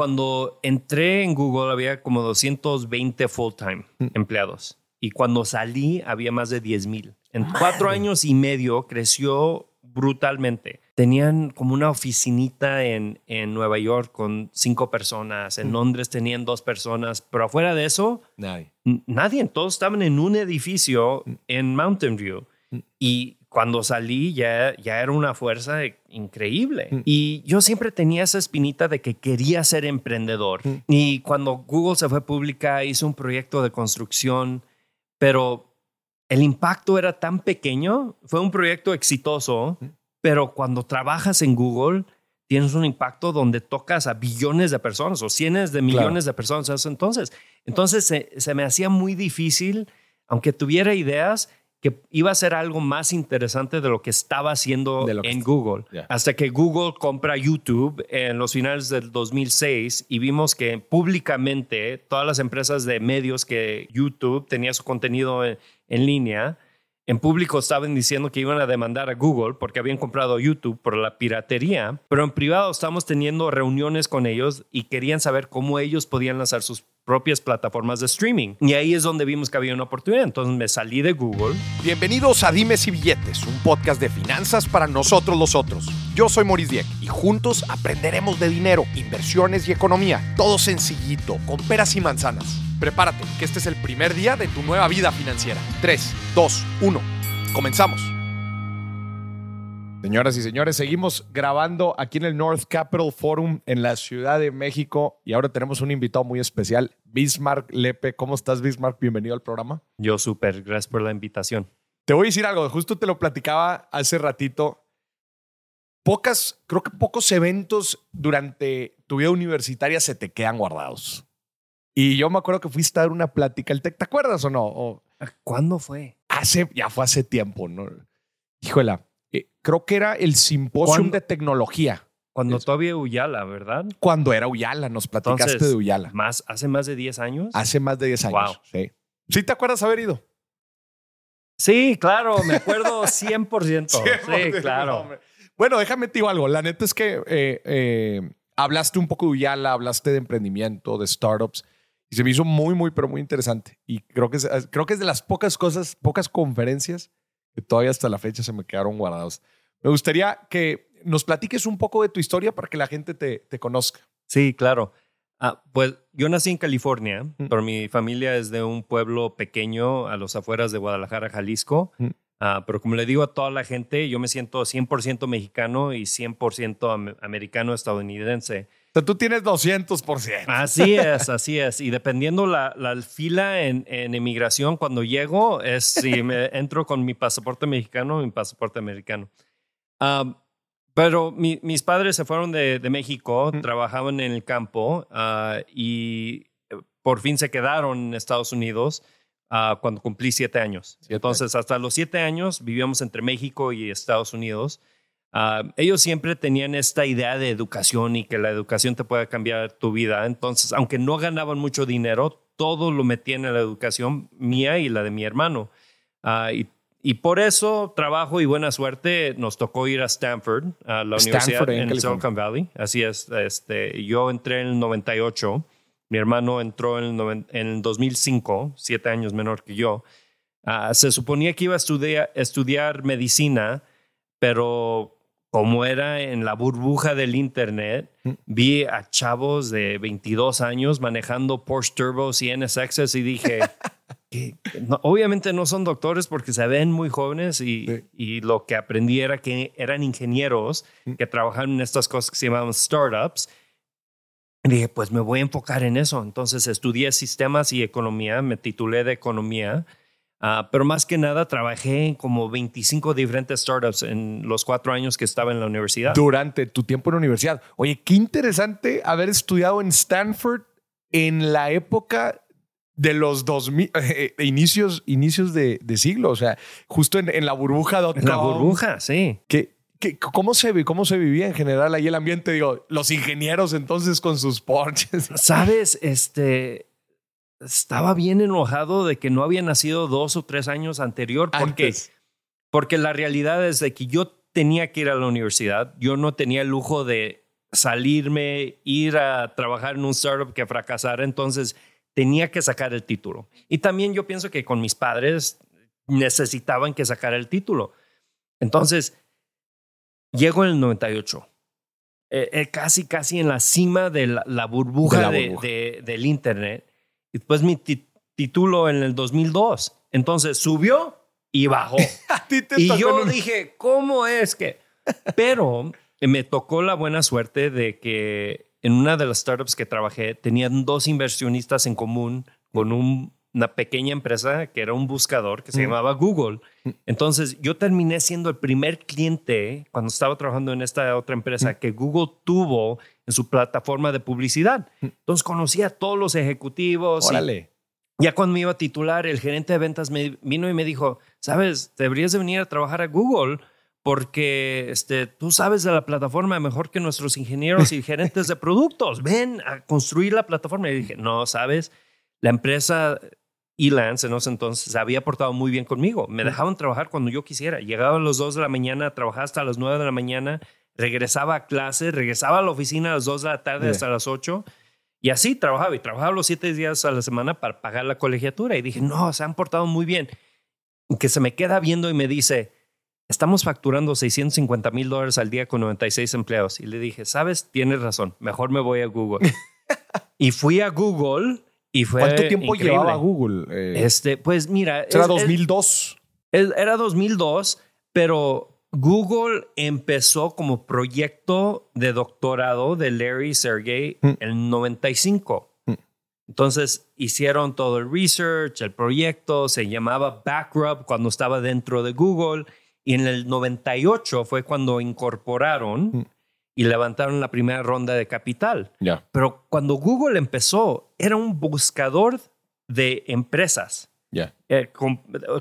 cuando entré en Google había como 220 full-time empleados y cuando salí había más de 10 mil. En cuatro años y medio creció brutalmente. Tenían como una oficinita en, en Nueva York con cinco personas, en Londres tenían dos personas, pero afuera de eso, Nadie. nadie, todos estaban en un edificio en Mountain View. Y cuando salí ya, ya era una fuerza increíble. Y yo siempre tenía esa espinita de que quería ser emprendedor. Y cuando Google se fue pública, hice un proyecto de construcción, pero el impacto era tan pequeño, fue un proyecto exitoso, pero cuando trabajas en Google, tienes un impacto donde tocas a billones de personas o cientos de millones de personas. Entonces, entonces se, se me hacía muy difícil, aunque tuviera ideas, que iba a ser algo más interesante de lo que estaba haciendo De lo en Google. Ya. Hasta que Google compra YouTube en los finales del 2006 y vimos que públicamente todas las empresas de medios que YouTube tenía su contenido en, en línea, en público estaban diciendo que iban a demandar a Google porque habían comprado YouTube por la piratería, pero en privado estamos teniendo reuniones con ellos y querían saber cómo ellos podían lanzar sus propias plataformas de streaming. Y ahí es donde vimos que había una oportunidad. Entonces me salí de Google. Bienvenidos a Dimes y Billetes, un podcast de finanzas para nosotros los otros. Yo soy Maurice Dieck y juntos aprenderemos de dinero, inversiones y economía. Todo sencillito, con peras y manzanas. Prepárate, que este es el primer día de tu nueva vida financiera. 3, 2, 1. Comenzamos. Señoras y señores, seguimos grabando aquí en el North Capital Forum en la Ciudad de México y ahora tenemos un invitado muy especial, Bismarck Lepe. ¿Cómo estás, Bismarck? Bienvenido al programa. Yo súper, gracias por la invitación. Te voy a decir algo, justo te lo platicaba hace ratito. Pocas, creo que pocos eventos durante tu vida universitaria se te quedan guardados. Y yo me acuerdo que fuiste a dar una plática, el Tec, ¿te acuerdas o no? O ¿Cuándo fue? hace, ya fue hace tiempo, ¿no? Híjola, eh, creo que era el simposium ¿Cuándo? de tecnología. Cuando Es- todavía Uyala, ¿verdad? Cuando era Uyala, nos platicaste Entonces, de Uyala. Más, hace más de 10 años. Hace más de 10 años. Wow. Sí. ¿Sí te acuerdas haber ido? Sí, claro, me acuerdo 100%. Sí, sí, claro. hombre. Bueno, déjame te digo algo. La neta es que eh, eh, hablaste un poco de Uyala, hablaste de emprendimiento, de startups, y se me hizo muy, muy, pero muy interesante. Y creo que es, creo que es de las pocas cosas, pocas conferencias que todavía hasta la fecha se me quedaron guardados. Me gustaría que nos platiques un poco de tu historia para que la gente te, te conozca. Sí, claro. Ah, pues yo nací en California, Mm. pero mi familia es de un pueblo pequeño a los afueras de Guadalajara, Jalisco. Mm. Ah, pero como le digo a toda la gente, yo me siento 100% mexicano y 100% am- americano estadounidense. O sea, tú tienes 200%. Así es, así es. Y dependiendo la, la fila en, en inmigración, cuando llego, es si me entro con mi pasaporte mexicano o mi pasaporte americano. Um, pero mi- mis padres se fueron de, de México, Mm. trabajaban en el campo ah, y eh, por fin se quedaron en Estados Unidos ah, cuando cumplí siete años. Siete Entonces, hasta los siete años vivíamos entre México y Estados Unidos. Ah, ellos siempre tenían esta idea de educación y que la educación te puede cambiar tu vida. Entonces, aunque no ganaban mucho dinero, todo lo metían en la educación mía y la de mi hermano. Ah, y, y por eso, trabajo y buena suerte, nos tocó ir a Stanford, a la Stanford, universidad en en. Silicon Valley. Así es. Este, yo entré en el 98, mi hermano entró en el, en el 2005, siete años menor que yo. Ah, se suponía que iba a estudiar, estudiar medicina, pero como era en la burbuja del internet, Mm. vi a chavos de 22 años manejando Porsche Turbos y NSXs y dije, que no- obviamente no son doctores porque se ven muy jóvenes y, Sí. y lo que aprendí era que eran ingenieros Mm. que trabajaban en estas cosas que se llamaban startups. Y dije, pues me voy a enfocar en eso. Entonces estudié sistemas y economía, me titulé de economía, ah, pero más que nada trabajé en como 25 diferentes startups en los cuatro años que estaba en la universidad. durante tu tiempo en la universidad. Oye, qué interesante haber estudiado en Stanford en la época de los 2000, eh, inicios, inicios de, de siglo, o sea, justo en, en la burbuja. En la burbuja, sí. ¿Qué, qué- cómo, se, ¿Cómo se vivía en general ahí el ambiente? Digo, los ingenieros entonces con sus Porsches. Sabes, este estaba bien enojado de que no había nacido dos o tres años anterior porque, Antes. porque la realidad es de que yo tenía que ir a la universidad. Yo no tenía el lujo de salirme, ir a trabajar en un startup que fracasara, entonces tenía que sacar el título. Y también yo pienso que con mis padres necesitaban que sacara el título. Entonces, llego en el 98. Eh, eh, casi, casi en la cima de la, burbuja, del Internet. Y después mi título en el 2002. Entonces subió y bajó. y yo dije, ¿cómo es que? Pero me tocó la buena suerte de que en una de las startups que trabajé tenían dos inversionistas en común con una pequeña empresa que era un buscador que se mm. llamaba Google. Entonces yo terminé siendo el primer cliente cuando estaba trabajando en esta otra empresa mm. que Google tuvo en su plataforma de publicidad. Entonces conocí a todos los ejecutivos. Órale. ya cuando me iba a titular, el gerente de ventas me vino y me dijo, sabes, deberías de venir a trabajar a Google porque este, tú sabes de la plataforma mejor que nuestros ingenieros y gerentes de productos. Ven a construir la plataforma. Y dije, no, sabes, la empresa Elance en ese entonces había portado muy bien conmigo. Me dejaban trabajar cuando yo quisiera. Llegaba a las 2 de la mañana, trabajaba hasta las 9 de la mañana, regresaba a clase, regresaba a la oficina a las 2 de la tarde hasta las 8. Y así trabajaba y trabajaba los 7 días a la semana para pagar la colegiatura. Y dije, no, se han portado muy bien. Que se me queda viendo y me dice, estamos facturando 650 mil dólares al día con 96 empleados. Y le dije, sabes, tienes razón, mejor me voy a Google. y fui a Google y fue ¿Cuánto tiempo llevaba Google? Eh, este, pues mira. Era 2002. era 2002, pero Google empezó como proyecto de doctorado de Larry Sergey mm. en 95. Mm. Entonces hicieron todo el research, el proyecto, se llamaba Backrub cuando estaba dentro de Google y en el 98 fue cuando incorporaron mm. y levantaron la primera ronda de capital. Pero cuando Google empezó, era un buscador de empresas. Ya. Eh,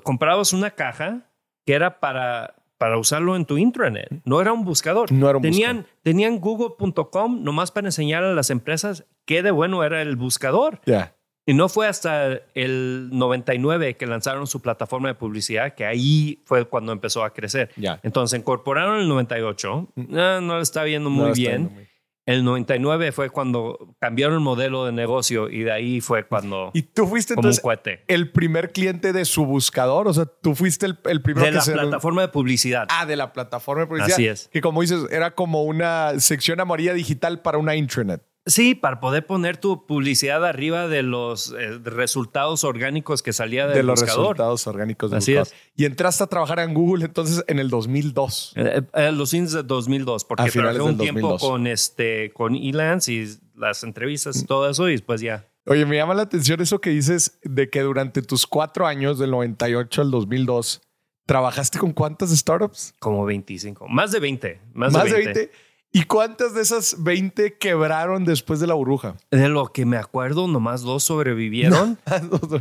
comprabas una caja que era para, para usarlo en tu intranet. No era un buscador. No era un tenían, buscador. Tenían google.com nomás para enseñar a las empresas qué de bueno era el buscador. Ya. Y no fue hasta el 99 que lanzaron su plataforma de publicidad, que ahí fue cuando empezó a crecer. Entonces incorporaron el 98, mm. ah, no, lo está viendo muy bien. El 99 fue cuando cambiaron el modelo de negocio y de ahí fue cuando... ¿Y tú fuiste entonces el primer cliente de su buscador? O sea, tú fuiste el, el primero de la plataforma de publicidad. Ah, de la plataforma de publicidad. Así es. Que como dices, era como una sección amarilla digital para una intranet. Sí, para poder poner tu publicidad arriba de los eh, resultados orgánicos que salía del De los resultados orgánicos del Así Es. Y entraste a trabajar en Google entonces en el 2002. Eh, eh, los fines de 2002, porque trabajé un tiempo con, este, con Elance y las entrevistas y todo eso y después ya. Oye, me llama la atención eso que dices de que durante tus cuatro años, del 98 al 2002, ¿trabajaste con cuántas startups? Como 25, más de 20. Más, de 20. De 20 ¿Y cuántas de esas 20 quebraron después de la burbuja? De lo que me acuerdo, nomás dos sobrevivieron.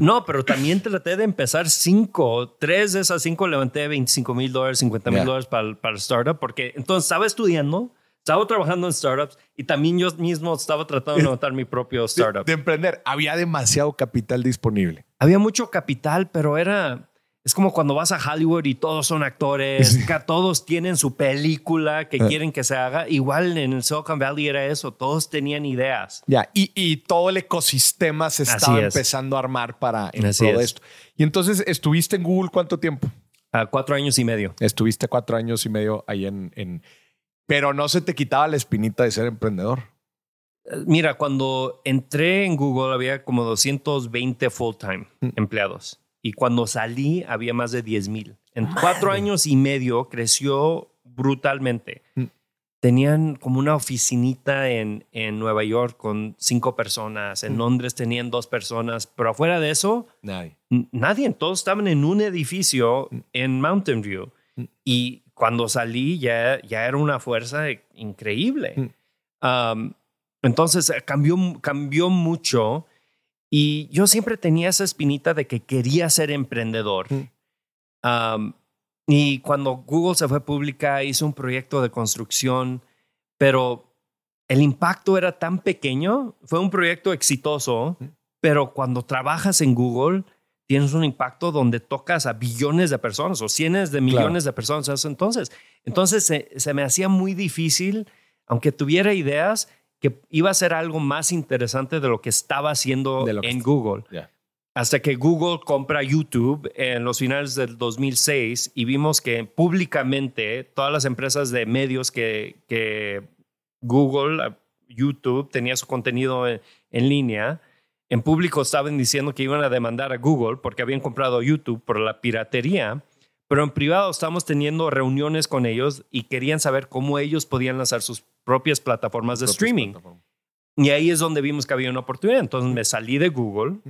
no, pero también traté de empezar cinco. Tres de esas cinco levanté 25 mil dólares, 50 mil dólares para, para el startup, porque entonces estaba estudiando, estaba trabajando en startups y también yo mismo estaba tratando de levantar mi propio startup. de emprender. Había demasiado capital disponible. Había mucho capital, pero era es como cuando vas a Hollywood y todos son actores, todos tienen su película que ah. quieren que se haga. Igual en el Silicon Valley era eso, todos tenían ideas. Ya, y, todo el ecosistema se estaba empezando a armar para en todo esto. Y entonces, ¿estuviste en Google cuánto tiempo? cuatro años y medio. Estuviste cuatro años y medio ahí en, en... Pero no se te quitaba la espinita de ser emprendedor. Eh, mira, cuando entré en Google había como 220 full-time mm. empleados y cuando salí había más de 10 mil. En cuatro años y medio creció brutalmente. Mm. Tenían como una oficinita en, en Nueva York con cinco personas, en mm. Londres tenían dos personas, pero afuera de eso, nadie. Nadie, todos estaban en un edificio mm. en Mountain View. Y cuando salí ya, ya era una fuerza increíble. entonces cambió, cambió mucho y yo siempre tenía esa espinita de que quería ser emprendedor. y cuando Google se fue pública, hice un proyecto de construcción, pero el impacto era tan pequeño, fue un proyecto exitoso, pero cuando trabajas en Google, tienes un impacto donde tocas a billones de personas o cientos de millones de personas. Entonces, entonces se, se, me hacía muy difícil aunque tuviera ideas, que iba a ser algo más interesante de lo que estaba haciendo en Google. Hasta que Google compra YouTube en los finales del 2006 y vimos que públicamente todas las empresas de medios que, que Google, YouTube, tenía su contenido en, línea, en público estaban diciendo que iban a demandar a Google porque habían comprado YouTube por la piratería, pero en privado estamos teniendo reuniones con ellos y querían saber cómo ellos podían lanzar sus propias plataformas de streaming. Y ahí es donde vimos que había una oportunidad. Entonces me salí de Google.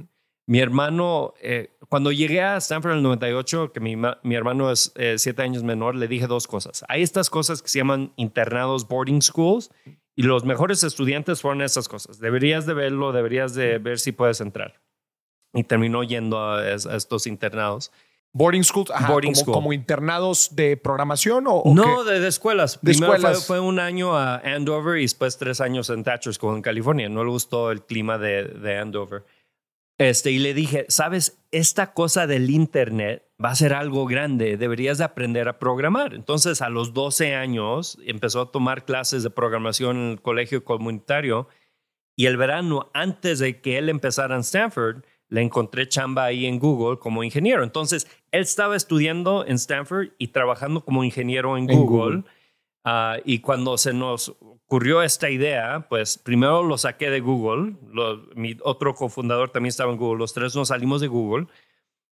Mi hermano, eh, cuando llegué a Stanford en el 98, que mi, mi hermano es eh, siete años menor, le dije dos cosas. Hay estas cosas que se llaman internados boarding schools y los mejores estudiantes fueron esas cosas. Deberías de verlo, deberías de ver si puedes entrar. Y terminó yendo a, estos internados. Boarding schools, boarding como, como, internados de programación o, no de, escuelas. Primero Fue, un año a Andover y después tres años en Thatcher School en California. No le gustó el clima de, de Andover. Este, y le dije, sabes, esta cosa del Internet va a ser algo grande, deberías de aprender a programar. Entonces, a los 12 años, empezó a tomar clases de programación en el colegio comunitario y el verano, antes de que él empezara en Stanford, le encontré chamba ahí en Google como ingeniero. Entonces, él estaba estudiando en Stanford y trabajando como ingeniero en, Google. Ah, y cuando se nos ocurrió esta idea, pues primero lo saqué de Google, mi otro cofundador también estaba en Google, los tres nos salimos de Google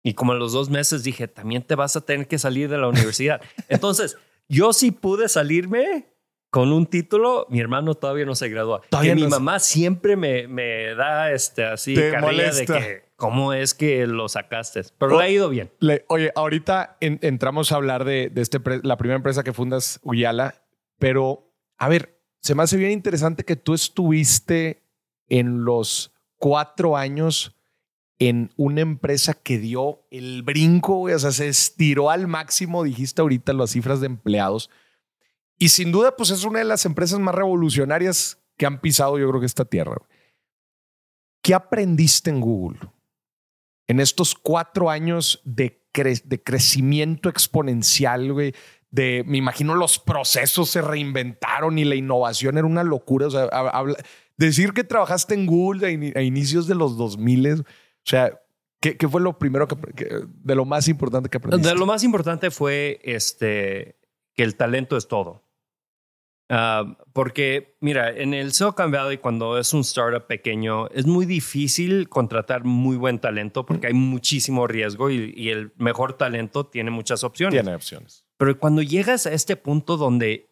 y como en los dos meses dije, también te vas a tener que salir de la universidad. Entonces, yo sí pude salirme con un título, mi hermano todavía no se graduó. Todavía mi mamá siempre me, me da este, así carrilla de que cómo es que lo sacaste. Pero le ha ido bien. oye, ahorita entramos a hablar de, de este la primera empresa que fundas, Uyala, pero a ver, se me hace bien interesante que tú estuviste en los cuatro años en una empresa que dio el brinco, o sea, se estiró al máximo, dijiste ahorita las cifras de empleados. Y sin duda, pues es una de las empresas más revolucionarias que han pisado, yo creo que esta tierra. ¿Qué aprendiste en Google en estos cuatro años de, crecimiento exponencial, güey? de, me imagino los procesos se reinventaron y la innovación era una locura. O sea, decir que trabajaste en Google a, inicios de los 2000, o sea, ¿qué, ¿qué, fue lo primero de lo más importante que aprendiste? De lo más importante fue este, que el talento es todo. Ah, porque, mira, en el Silicon Valley, cuando es un startup pequeño, es muy difícil contratar muy buen talento porque hay muchísimo riesgo y, y el mejor talento tiene muchas opciones. Tiene opciones. Pero cuando llegas a este punto donde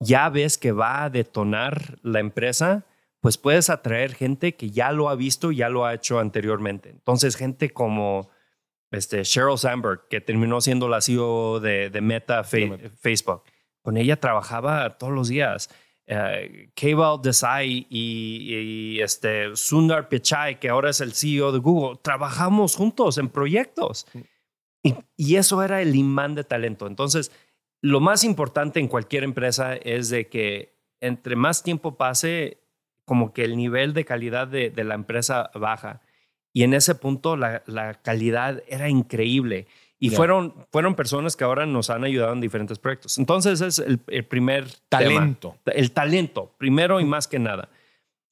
ya ves que va a detonar la empresa, pues puedes atraer gente que ya lo ha visto, ya lo ha hecho anteriormente. Entonces, gente como este, Sheryl Sandberg, que terminó siendo la CEO de, Meta, Facebook, con ella trabajaba todos los días. Uh, Desai y, este Sundar Pichai, que ahora es el CEO de Google, trabajamos juntos en proyectos. Y, eso era el imán de talento. Entonces, lo más importante en cualquier empresa es de que entre más tiempo pase, como que el nivel de calidad de, la empresa baja. Y en ese punto la, calidad era increíble. Y fueron, fueron personas que ahora nos han ayudado en diferentes proyectos. Entonces es el, primer talento. El talento, primero y más que nada.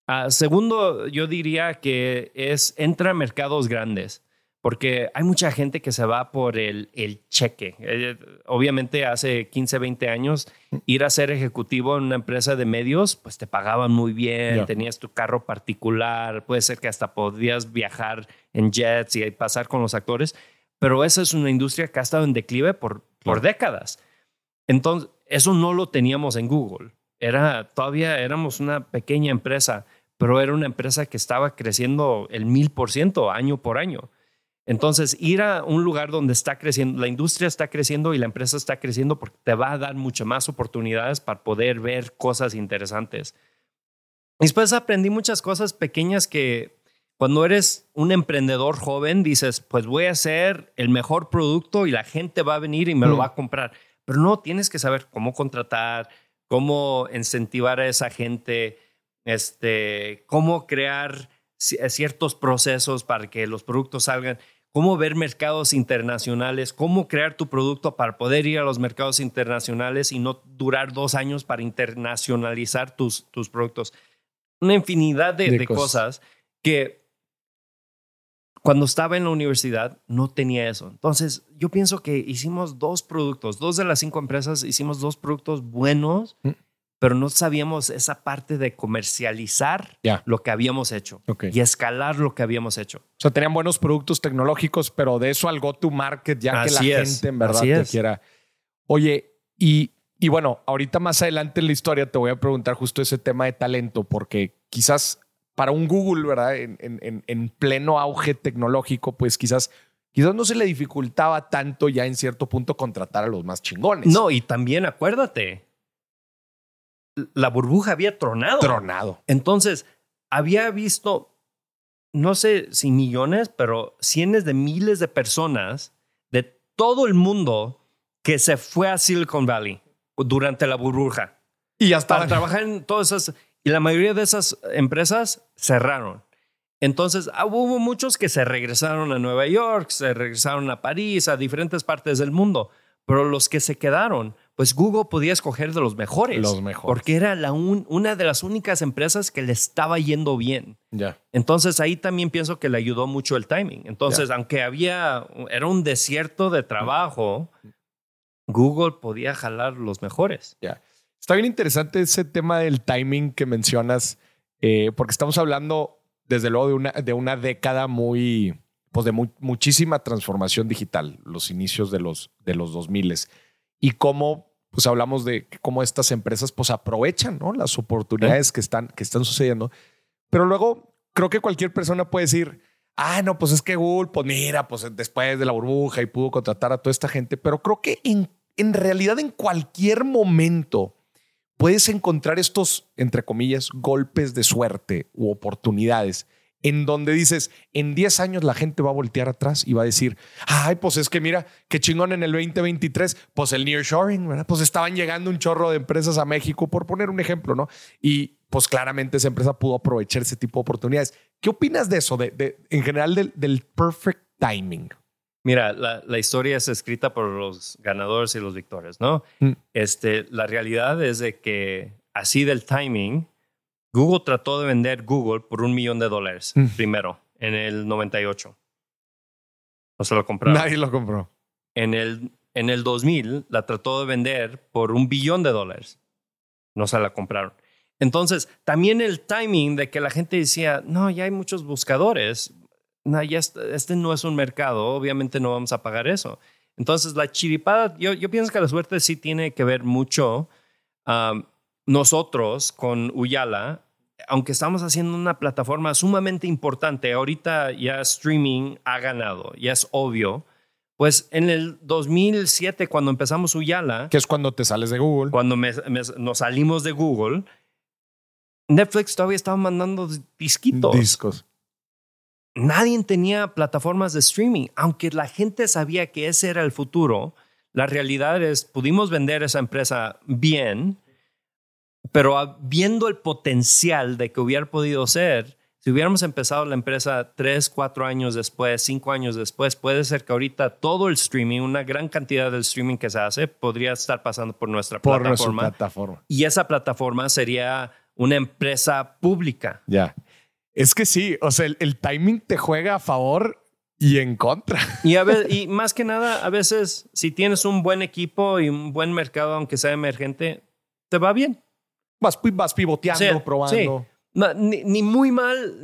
Ah, segundo, yo diría que es entra a mercados grandes porque hay mucha gente que se va por el, el cheque. Eh, obviamente hace 15, 20 años ir a ser ejecutivo en una empresa de medios, pues te pagaban muy bien, tenías tu carro particular, puede ser que hasta podías viajar en jets y pasar con los actores, pero esa es una industria que ha estado en declive por, por décadas. Entonces, eso no lo teníamos en Google. Era, todavía éramos una pequeña empresa, pero era una empresa que estaba creciendo el mil por ciento año por año. Entonces, ir a un lugar donde está creciendo, la industria está creciendo y la empresa está creciendo porque te va a dar muchas más oportunidades para poder ver cosas interesantes. Después aprendí muchas cosas pequeñas que cuando eres un emprendedor joven dices, pues voy a hacer el mejor producto y la gente va a venir y me lo mm. va a comprar. Pero no, tienes que saber cómo contratar, cómo incentivar a esa gente, este, cómo crear ciertos procesos para que los productos salgan cómo ver mercados internacionales, cómo crear tu producto para poder ir a los mercados internacionales y no durar dos años para internacionalizar tus, tus productos. Una infinidad de, De de cosas. cosas que cuando estaba en la universidad no tenía eso. Entonces, yo pienso que hicimos dos productos, dos de las cinco empresas hicimos dos productos buenos, Mm. pero no sabíamos esa parte de comercializar Ya. lo que habíamos hecho Ok. y escalar lo que habíamos hecho. O sea, tenían buenos productos tecnológicos, pero de eso al go-to-market, ya que Así la es, gente en verdad así te es. quiera. Oye, y, y bueno, ahorita más adelante en la historia te voy a preguntar justo ese tema de talento, porque quizás para un Google, ¿verdad? En, en- en- en pleno auge tecnológico, pues quizás, quizás no se le dificultaba tanto ya en cierto punto contratar a los más chingones. No, y también acuérdate, la burbuja había tronado. Tronado. Entonces, había visto, no sé si millones, pero cientos de miles de personas de todo el mundo que se fue a Silicon Valley durante la burbuja Y ya para trabajar en todas esas. Y la mayoría de esas empresas cerraron. Entonces, ah, hubo muchos que se regresaron a Nueva York, se regresaron a París, a diferentes partes del mundo. Pero los que se quedaron, pues Google podía escoger de los mejores. Los mejores. Porque era la un- una de las únicas empresas que le estaba yendo bien. Ya. Entonces ahí también pienso que le ayudó mucho el timing. Entonces, aunque había, era un desierto de trabajo, Google podía jalar los mejores. Ya. Está bien interesante ese tema del timing que mencionas, eh, porque estamos hablando, desde luego, de una, de una década muy, pues de mu- muchísima transformación digital, los inicios de los, de los 2000 y cómo, pues hablamos de cómo estas empresas, pues aprovechan, ¿no? Las oportunidades que están, que están sucediendo. Pero luego, creo que cualquier persona puede decir, ah, no, pues es que Google, pues mira, pues después de la burbuja y pudo contratar a toda esta gente, pero creo que en, en realidad en cualquier momento puedes encontrar estos, entre comillas, golpes de suerte u oportunidades en donde dices, en 10 años la gente va a voltear atrás y va a decir, ay, pues es que mira, qué chingón en el 2023, pues el nearshoring, ¿verdad? Pues estaban llegando un chorro de empresas a México, por poner un ejemplo, ¿no? Y pues claramente esa empresa pudo aprovechar ese tipo de oportunidades. ¿Qué opinas de eso, de, en general del perfect timing? Mira, la, la historia es escrita por los ganadores y los victorios, ¿no? Mm. Este, la realidad es de que así del timing, Google trató de vender Google por un millón de dólares Mm. primero, en el 98. No se lo compraron. Nadie lo compró. En el, en el 2000 la trató de vender por un billón de dólares. No se la compraron. Entonces, también el timing de que la gente decía, no, ya hay muchos buscadores, no, ya este, este no es un mercado, obviamente no vamos a pagar eso. Entonces, la chiripada, yo, yo pienso que la suerte sí tiene que ver mucho um, nosotros con Uyala, aunque estamos haciendo una plataforma sumamente importante, ahorita ya streaming ha ganado, ya es obvio. Pues en el 2007, cuando empezamos Uyala, Que es cuando te sales de Google. cuando me- me- nos salimos de Google, Netflix todavía estaba mandando disquitos. Discos. Nadie tenía plataformas de streaming, aunque la gente sabía que ese era el futuro. La realidad es, pudimos vender esa empresa bien, pero viendo el potencial de que hubiera podido ser, si hubiéramos empezado la empresa tres, cuatro años después, cinco años después, puede ser que ahorita todo el streaming, una gran cantidad del streaming que se hace, podría estar pasando por nuestra Por nuestra plataforma. plataforma. y esa plataforma sería una empresa pública. Ya. Es que sí, o sea, el, el timing te juega a favor y en contra. Y, a ve- y más que nada, a veces, si tienes un buen equipo y un buen mercado, aunque sea emergente, te va bien. Vas, vas pivoteando, Sí, probando. No, ni, ni muy mal,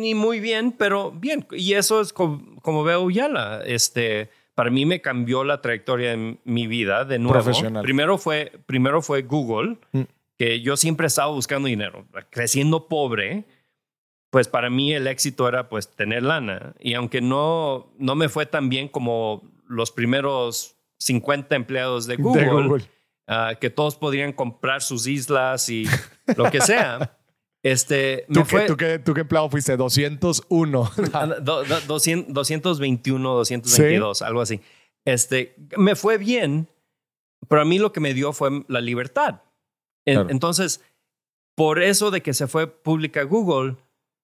ni muy bien, pero bien. Y eso es co- como, veo Yala. Este, para mí me cambió la trayectoria de mi vida de nuevo. Profesional. Primero fue, primero fue Google, Mm. que yo siempre estaba buscando dinero, creciendo pobre. Pues para mí el éxito era pues tener lana. Y aunque no, no me fue tan bien como los primeros 50 empleados de Google, De Google. ah, que todos podrían comprar sus islas y lo que sea. Este, ¿Tú, me qué, fue tú, qué, ¿Tú qué empleado fuiste? 201. ah, do- do- 200 221, 222, algo así. Este, me fue bien, pero a mí lo que me dio fue la libertad. Claro. Entonces, por eso de que se fue pública Google,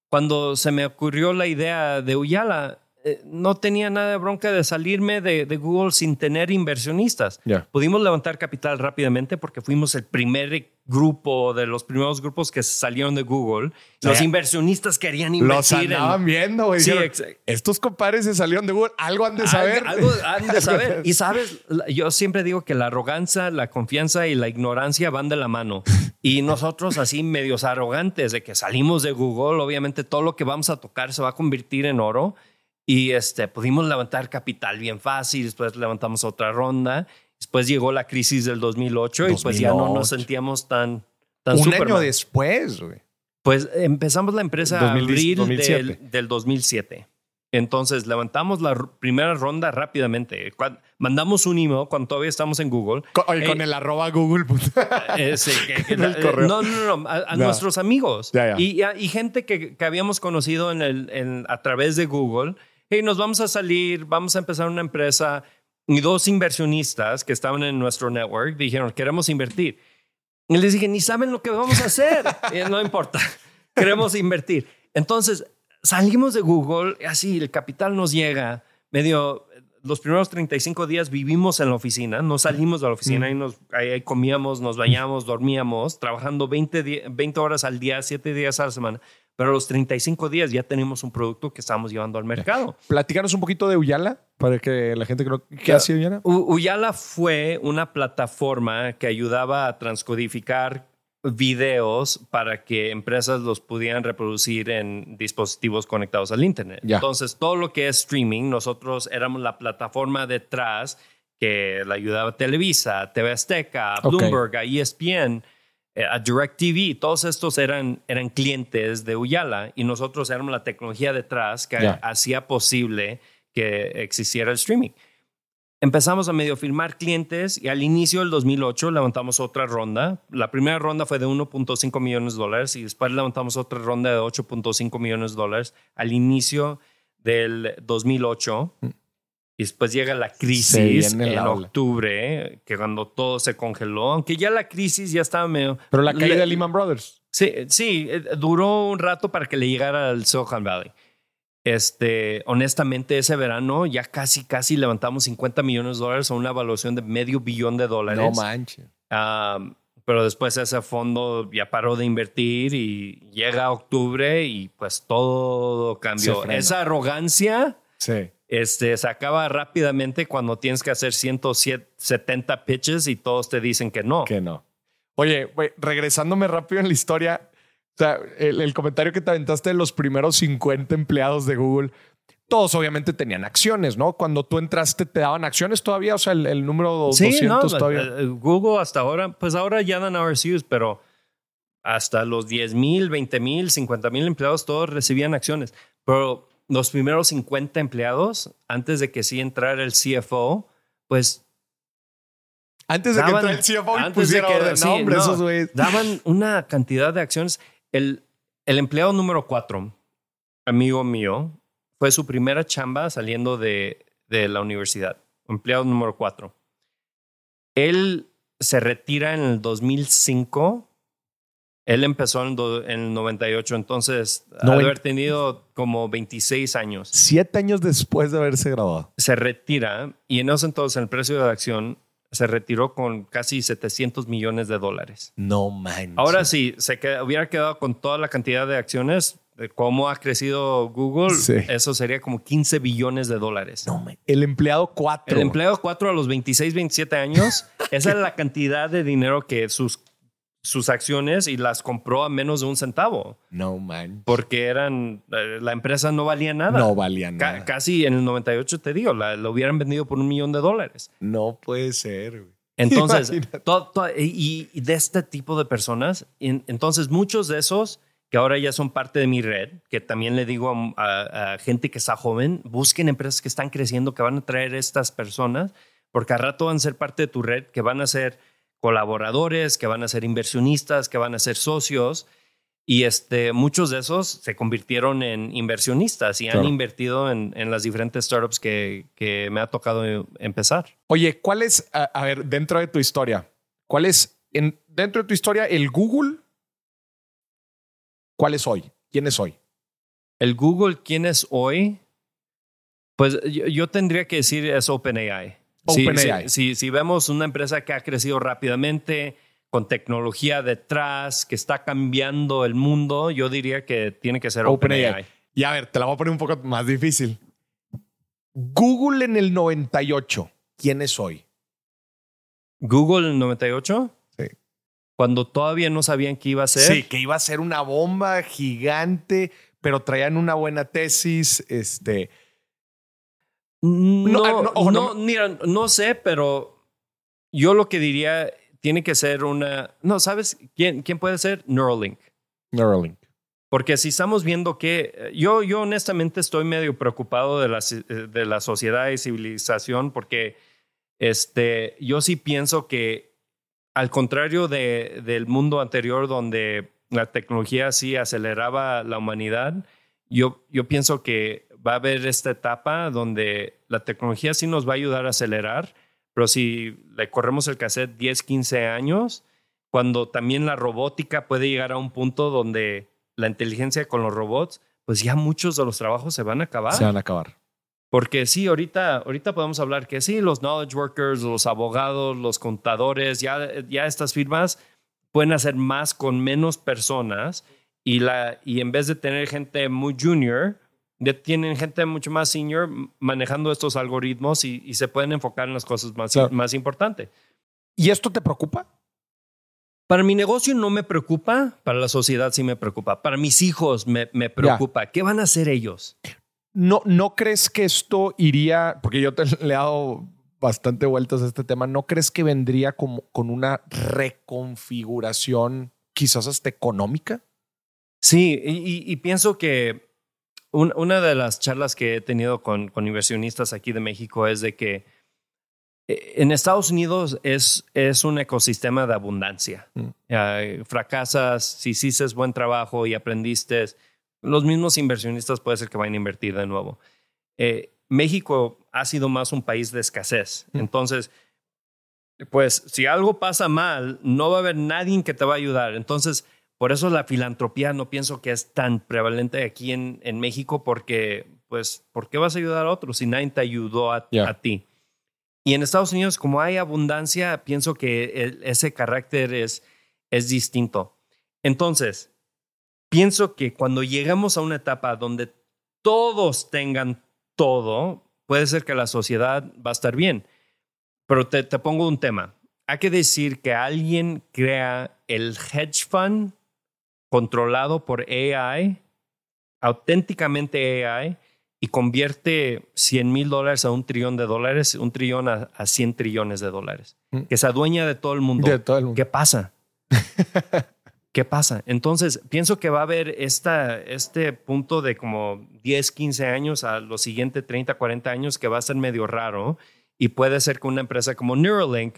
cuando se me ocurrió la idea de Uyala, eh, no tenía nada de bronca de salirme de, de Google sin tener inversionistas. Pudimos levantar capital rápidamente porque fuimos el primer grupo de los primeros grupos que salieron de Google. Los inversionistas querían Los invertir andaban en... viendo, güey. Sí, Estos compadres se salieron de Google. Algo han de saber. Algo, algo han de saber. Y sabes, yo siempre digo que la arrogancia, la confianza y la ignorancia van de la mano. Y nosotros así medios arrogantes de que salimos de Google, obviamente todo lo que vamos a tocar se va a convertir en oro. Y este, pudimos levantar capital bien fácil, después levantamos otra ronda. Después llegó la crisis del 2008, y pues ya no 2008. nos sentíamos tan, tan Un Superman. año después, güey. Pues empezamos la empresa 2010, abril 2007. Del, del 2007. Entonces levantamos la primera ronda rápidamente. Mandamos un email cuando todavía estamos en Google. Con, oye, con el arroba Google. eh, que- que- en el eh, correo. no, no, no, a, nuestros amigos Ya, ya. Y, y- y gente que, que habíamos conocido en el, en- a través de Google. Hey, nos vamos a salir, vamos a empezar una empresa. Y dos inversionistas que estaban en nuestro network dijeron, queremos invertir. Y les dije, ni saben lo que vamos a hacer. Y, no importa, queremos invertir. Entonces salimos de Google, así el capital nos llega, medio, los primeros 35 días vivimos en la oficina, no salimos de la oficina y nos, ahí, comíamos, nos bañamos, dormíamos, trabajando 20, di- 20 horas al día, 7 días a la semana. Pero a los 35 días ya tenemos un producto que estamos llevando al mercado. Platícanos un poquito de Uyala para que la gente creo ¿Qué Ya. hacía Uyala? U- Uyala fue una plataforma que ayudaba a transcodificar videos para que empresas los pudieran reproducir en dispositivos conectados al Internet. Ya. Entonces, todo lo que es streaming, nosotros éramos la plataforma detrás que le ayudaba Televisa, TV Azteca. Bloomberg, ESPN, a DirecTV. Todos estos eran, eran clientes de Uyala y nosotros éramos la tecnología detrás que hacía posible que existiera el streaming. Empezamos a medio firmar clientes y al inicio del 2008 levantamos otra ronda. La primera ronda fue de 1.5 millones de dólares y después levantamos otra ronda de 8.5 millones de dólares al inicio del 2008. Y después llega la crisis en la ola. octubre, que cuando todo se congeló, aunque ya la crisis ya estaba medio... Pero la caída Le- de Lehman Brothers. Sí, sí, eh, duró un rato para que le llegara al Silicon Valley. Este, honestamente, ese verano ya casi, casi levantamos 50 millones de dólares a una evaluación de medio billón de dólares. No manches. Um, pero después ese fondo ya paró de invertir y llega octubre y pues todo cambió. Esa arrogancia Sí. Este, se acaba rápidamente cuando tienes que hacer 170 pitches y todos te dicen que no. Que no. Oye, regresándome rápido en la historia, o sea, el, el comentario que te aventaste de los primeros 50 empleados de Google, todos obviamente tenían acciones, ¿no? Cuando tú entraste, ¿te daban acciones todavía? O sea, el, el número Sí, 200 no, todavía. eh, Google hasta ahora, pues ahora ya dan RSUs, pero hasta los 10 mil, 20 mil, 50 mil empleados, todos recibían acciones. Pero los primeros 50 empleados, antes de que sí entrara el CFO, pues antes de que daban- entrara el CFO y pusiera que- orden. sí, no, hombre, no, esos güeyes. daban una cantidad de acciones. El, el empleado número 4, amigo mío, fue su primera chamba saliendo de, de la universidad. Empleado número 4. Él se retira en el 2005. Él empezó en, do- en el 98, entonces ha de haber tenido como 26 años. Siete años después de haberse graduado. Se retira y en ese entonces el precio de la acción se retiró con casi 700 millones de dólares. No manches. Ahora sí, se queda- hubiera quedado con toda la cantidad de acciones, cómo ha crecido Google, Sí. eso sería como 15 billones de dólares. No, man. El empleado 4. El empleado 4 a los 26, 27 años, esa es la cantidad de dinero que sus, sus acciones y las compró a menos de un centavo, No man. porque eran, eh, la empresa no valía nada. No valía nada. casi en el 98, te digo, la, lo hubieran vendido por un millón de dólares. No puede ser, güey. Entonces, Imagínate. to- to- y, y de este tipo de personas, en- entonces muchos de esos que ahora ya son parte de mi red, que también le digo a, a- a gente que está joven, busquen empresas que están creciendo, que van a traer estas personas, porque al rato van a ser parte de tu red, que van a ser colaboradores, que van a ser inversionistas, que van a ser socios. Y este, muchos de esos se convirtieron en inversionistas y han Claro. invertido en, en las diferentes startups que, que me ha tocado empezar. Oye, ¿cuál es, a, a ver, dentro de tu historia, cuál es, en, dentro de tu historia, el Google? ¿Cuál es hoy? ¿Quién es hoy? El Google, ¿quién es hoy? Pues yo, yo tendría que decir es OpenAI. Si- OpenAI. Si, si- si vemos una empresa que ha crecido rápidamente, con tecnología detrás, que está cambiando el mundo, yo diría que tiene que ser OpenAI. OpenAI. Y a ver, te la voy a poner un poco más difícil. Google en el 98. ¿Quién es hoy? Google en 98, Sí. cuando todavía no sabían qué iba a ser. Sí, que iba a ser una bomba gigante, pero traían una buena tesis. Este, No, No, no, no, ojo, no mira, no sé, pero yo lo que diría tiene que ser una. No, ¿sabes quién, quién puede ser? Neuralink. Neuralink. Porque si estamos viendo que yo, yo honestamente estoy medio preocupado de la, de la sociedad y civilización porque este, yo sí pienso que al contrario de, del mundo anterior donde la tecnología sí aceleraba la humanidad, yo, yo pienso que va a haber esta etapa donde la tecnología sí nos va a ayudar a acelerar, pero si le corremos el cassette 10, 15 años, cuando también la robótica puede llegar a un punto donde la inteligencia con los robots, pues ya muchos de los trabajos se van a acabar. Se van a acabar. Porque sí, ahorita, ahorita podemos hablar que sí, los knowledge workers, los abogados, los contadores, ya, ya estas firmas pueden hacer más con menos personas y, la, y en vez de tener gente muy junior, ya tienen gente mucho más senior manejando estos algoritmos y, y se pueden enfocar en las cosas más, Claro. más importantes. ¿Y esto te preocupa? Para mi negocio no me preocupa, para la sociedad sí me preocupa. Para mis hijos me, me preocupa. ¿Qué van a hacer ellos? ¿No, ¿No crees que esto iría, porque yo te le he dado bastante vueltas a este tema, ¿no crees que vendría como con una reconfiguración quizás hasta económica? Sí, y, y- y pienso que un- una de las charlas que he tenido con, con inversionistas aquí de México es de que eh, en Estados Unidos es, es un ecosistema de abundancia. Mm. Eh, fracasas, si hiciste buen trabajo y aprendiste, los mismos inversionistas puede ser que vayan a invertir de nuevo. Eh, México ha sido más un país de escasez. Mm. Entonces, pues si algo pasa mal, no va a haber nadie que te va a ayudar. Entonces, por eso la filantropía no pienso que es tan prevalente aquí en, en México porque, pues, ¿por qué vas a ayudar a otros si nadie te ayudó a, Ya. a ti? Y en Estados Unidos, como hay abundancia, pienso que el- ese carácter es, es distinto. Entonces, pienso que cuando llegamos a una etapa donde todos tengan todo, puede ser que la sociedad va a estar bien. Pero te, te pongo un tema. Hay que decir que alguien crea el hedge fund controlado por AI, auténticamente AI, y convierte 100 mil dólares a un trillón de dólares, un trillón a, a 100 trillones de dólares. Mm. Que se adueña de todo el mundo. De todo el mundo. ¿Qué pasa? ¿Qué pasa? Entonces, pienso que va a haber esta, este punto de como 10, 15 años a los siguientes 30, 40 años que va a ser medio raro y puede ser que una empresa como Neuralink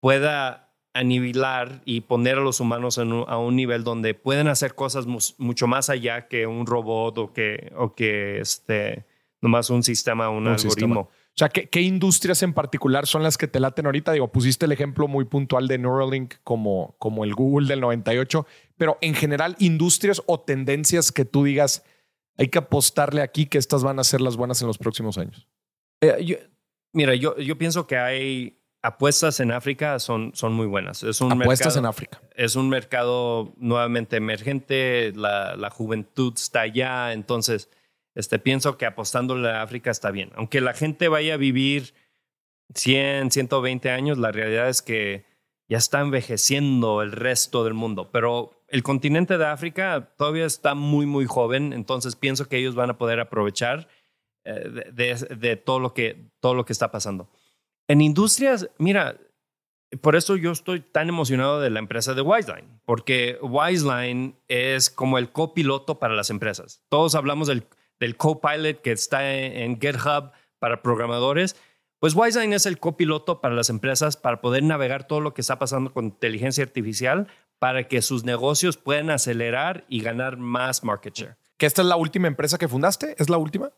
pueda anivilar y poner a los humanos en un- a un nivel donde pueden hacer cosas mus- mucho más allá que un robot o que, o que este, nomás un sistema, un, Un algoritmo. sistema. O sea, ¿qué, qué industrias en particular son las que te laten ahorita? Digo, pusiste el ejemplo muy puntual de Neuralink como, como el Google del 98, pero en general, industrias o tendencias que tú digas, hay que apostarle aquí que estas van a ser las buenas en los próximos años. Eh, yo- mira, yo, yo pienso que hay apuestas en África son, son muy buenas. Es un Apuestas mercado- en África. es un mercado nuevamente emergente, la, la juventud está allá, entonces este, pienso que apostándole a África está bien. Aunque la gente vaya a vivir 100, 120 años, la realidad es que ya está envejeciendo el resto del mundo, pero el continente de África todavía está muy, muy joven, entonces pienso que ellos van a poder aprovechar eh, de, de- de todo, lo que, todo lo que está pasando. En industrias, mira, por eso yo estoy tan emocionado de la empresa de Wiseline, porque Wiseline es como el copiloto para las empresas. Todos hablamos del, del copilot que está en, en GitHub para programadores. Pues Wiseline es el copiloto para las empresas para poder navegar todo lo que está pasando con inteligencia artificial para que sus negocios puedan acelerar y ganar más market share. ¿Que esta es la última empresa que fundaste? ¿Es la última?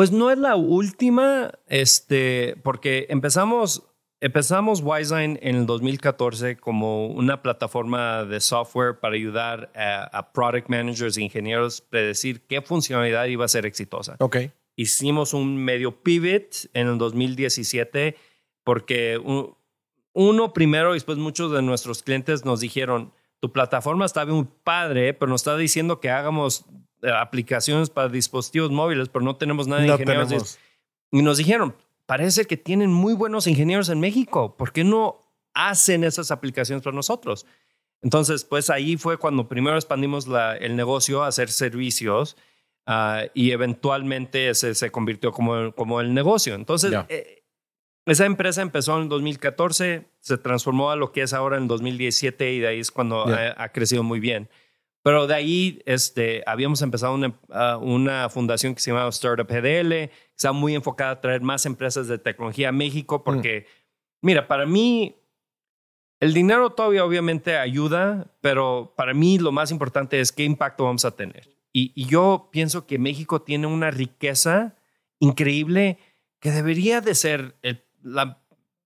Pues no es la última, este, porque empezamos, empezamos Wiseline en el 2014 como una plataforma de software para ayudar a, a product managers e ingenieros a predecir qué funcionalidad iba a ser exitosa. Ok. hicimos un medio pivot en el 2017 porque uno primero y después muchos de nuestros clientes nos dijeron, tu plataforma está muy padre, pero nos está diciendo que hagamos aplicaciones para dispositivos móviles, pero no tenemos nada de ingenieros. Y nos dijeron, parece que tienen muy buenos ingenieros en México, ¿por qué no hacen esas aplicaciones para nosotros? Entonces, pues ahí fue cuando primero expandimos el negocio a hacer servicios ah, y eventualmente se, se convirtió como, como el negocio. Entonces, eh, esa empresa empezó en 2014, se transformó a lo que es ahora en 2017 y de ahí es cuando ha, crecido muy bien. Pero de ahí este, habíamos empezado una, ah, una fundación que se llamaba Startup GDL, que está muy enfocada a traer más empresas de tecnología a México, porque, mira, para mí, el dinero todavía obviamente ayuda, pero para mí lo más importante es qué impacto vamos a tener. Y, y yo pienso que México tiene una riqueza increíble que debería de ser la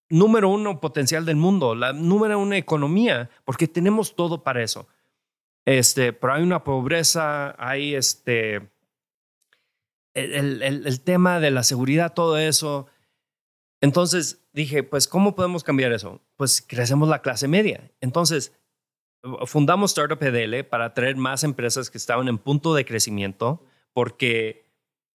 número uno potencial del mundo, la número uno economía, porque tenemos todo para eso. Este, pero hay una pobreza, hay este, el, el, tema de la seguridad, todo eso. Entonces dije, pues, ¿cómo podemos cambiar eso? Pues crecemos la clase media. Entonces, fundamos Startup EDL para atraer más empresas que estaban en punto de crecimiento, porque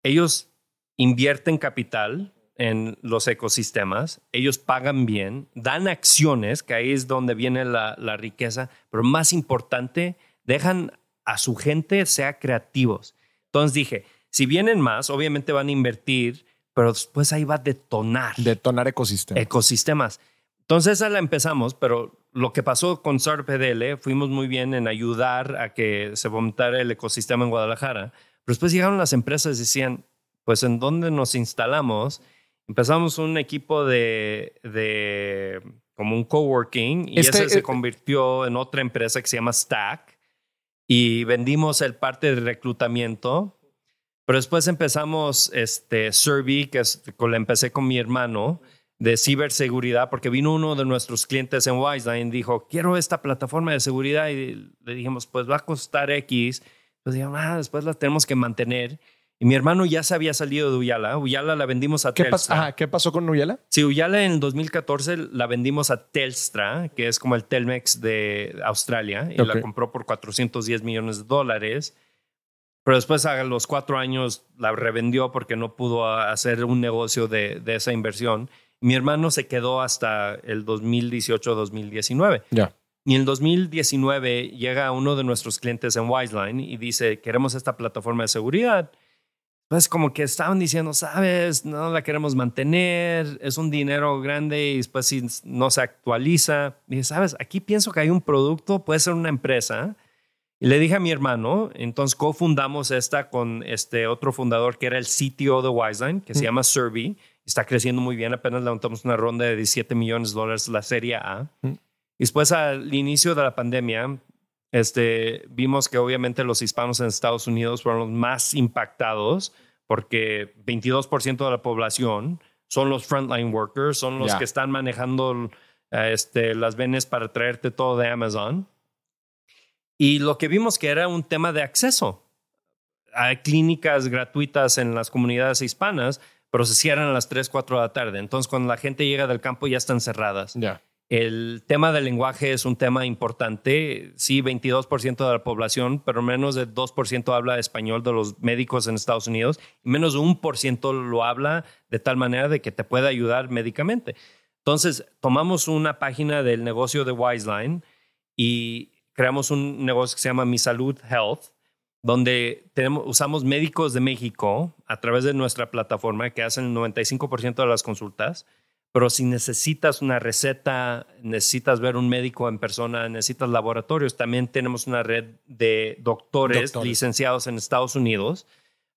ellos invierten capital en los ecosistemas, ellos pagan bien, dan acciones, que ahí es donde viene la, la riqueza, pero más importante, dejan a su gente sea creativos. Entonces dije, si vienen más, obviamente van a invertir, pero después ahí va a detonar. Detonar ecosistemas. Ecosistemas. Entonces esa la empezamos, pero lo que pasó con Startup PDL, fuimos muy bien en ayudar a que se montara el ecosistema en Guadalajara, pero después llegaron las empresas y decían, pues en dónde nos instalamos, empezamos un equipo de, de como un coworking y este, ese se convirtió en otra empresa que se llama Stack y vendimos el parte de reclutamiento. Pero después empezamos este Survey, que es, empecé con mi hermano, de ciberseguridad, porque vino uno de nuestros clientes en Wiseline y dijo, quiero esta plataforma de seguridad. Y le dijimos, pues va a costar X. Pues dijimos, ah, después la tenemos que mantener. Y mi hermano ya se había salido de Uyala. Uyala la vendimos a ¿Qué Telstra. ¿Qué pasó con Uyala? Sí, Uyala en el 2014 la vendimos a Telstra, que es como el Telmex de Australia, y la compró por 410 millones de dólares. Pero después, a los cuatro años, la revendió porque no pudo hacer un negocio de, de esa inversión. Mi hermano se quedó hasta el 2018-2019. Ya. Y en el 2019 llega uno de nuestros clientes en Wiseline y dice, queremos esta plataforma de seguridad pues como que estaban diciendo, sabes, no la queremos mantener, es un dinero grande y después si no se actualiza. dije, sabes, aquí pienso que hay un producto, puede ser una empresa. Y le dije a mi hermano, entonces cofundamos esta con este otro fundador que era el CTO de Wiseline, que se llama Survey. Está creciendo muy bien, apenas levantamos una ronda de 17 millones de dólares, la serie A. Y después al inicio de la pandemia, este, vimos que obviamente los hispanos en Estados Unidos fueron los más impactados porque 22% de la población son los frontline workers, son los que están manejando eh, este, las venes para traerte todo de Amazon. Y lo que vimos que era un tema de acceso. Hay clínicas gratuitas en las comunidades hispanas, pero se cierran a las 3, 4 de la tarde. Entonces, cuando la gente llega del campo, ya están cerradas. Ya. El tema del lenguaje es un tema importante. Sí, 22% de la población, pero menos de 2% habla español de los médicos en Estados Unidos menos de 1% lo habla de tal manera de que te puede ayudar médicamente. Entonces, tomamos una página del negocio de Wiseline y creamos un negocio que se llama Mi Salud Health, donde usamos médicos de México a través de nuestra plataforma que hacen el 95% de las consultas pero si necesitas una receta, necesitas ver un médico en persona, necesitas laboratorios, también tenemos una red de doctores, licenciados en Estados Unidos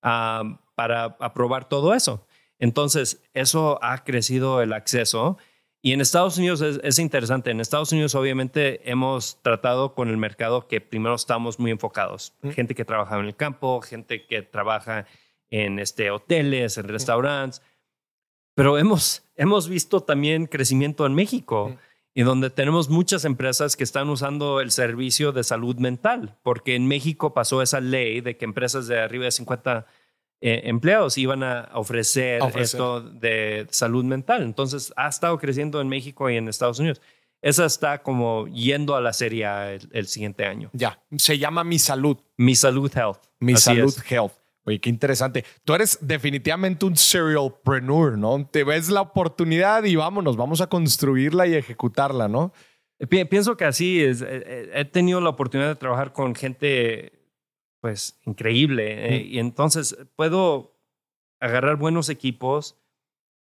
ah, para aprobar todo eso. Entonces, eso ha crecido el acceso. Y en Estados Unidos es, interesante. En Estados Unidos, obviamente, hemos tratado con el mercado que primero estamos muy enfocados. Mm. Gente que trabaja en el campo, gente que trabaja en este, hoteles, en restaurantes. Pero hemos, hemos visto también crecimiento en México. Y donde tenemos muchas empresas que están usando el servicio de salud mental, porque en México pasó esa ley de que empresas de arriba de 50 eh, empleados iban a ofrecer, Ofrecer. esto de salud mental. Entonces ha estado creciendo en México y en Estados Unidos. Esa está como yendo a la serie el, el siguiente año. Ya, se llama Mi Salud. Mi Salud Health. Mi Así Salud es. Health. Oye, qué interesante. Tú eres definitivamente un serialpreneur, ¿no? Te ves la oportunidad y vámonos, vamos a construirla y ejecutarla, ¿no? Pi- pienso que así es. Eh, eh, He tenido la oportunidad de trabajar con gente, pues, increíble. eh, Mm. y entonces puedo agarrar buenos equipos,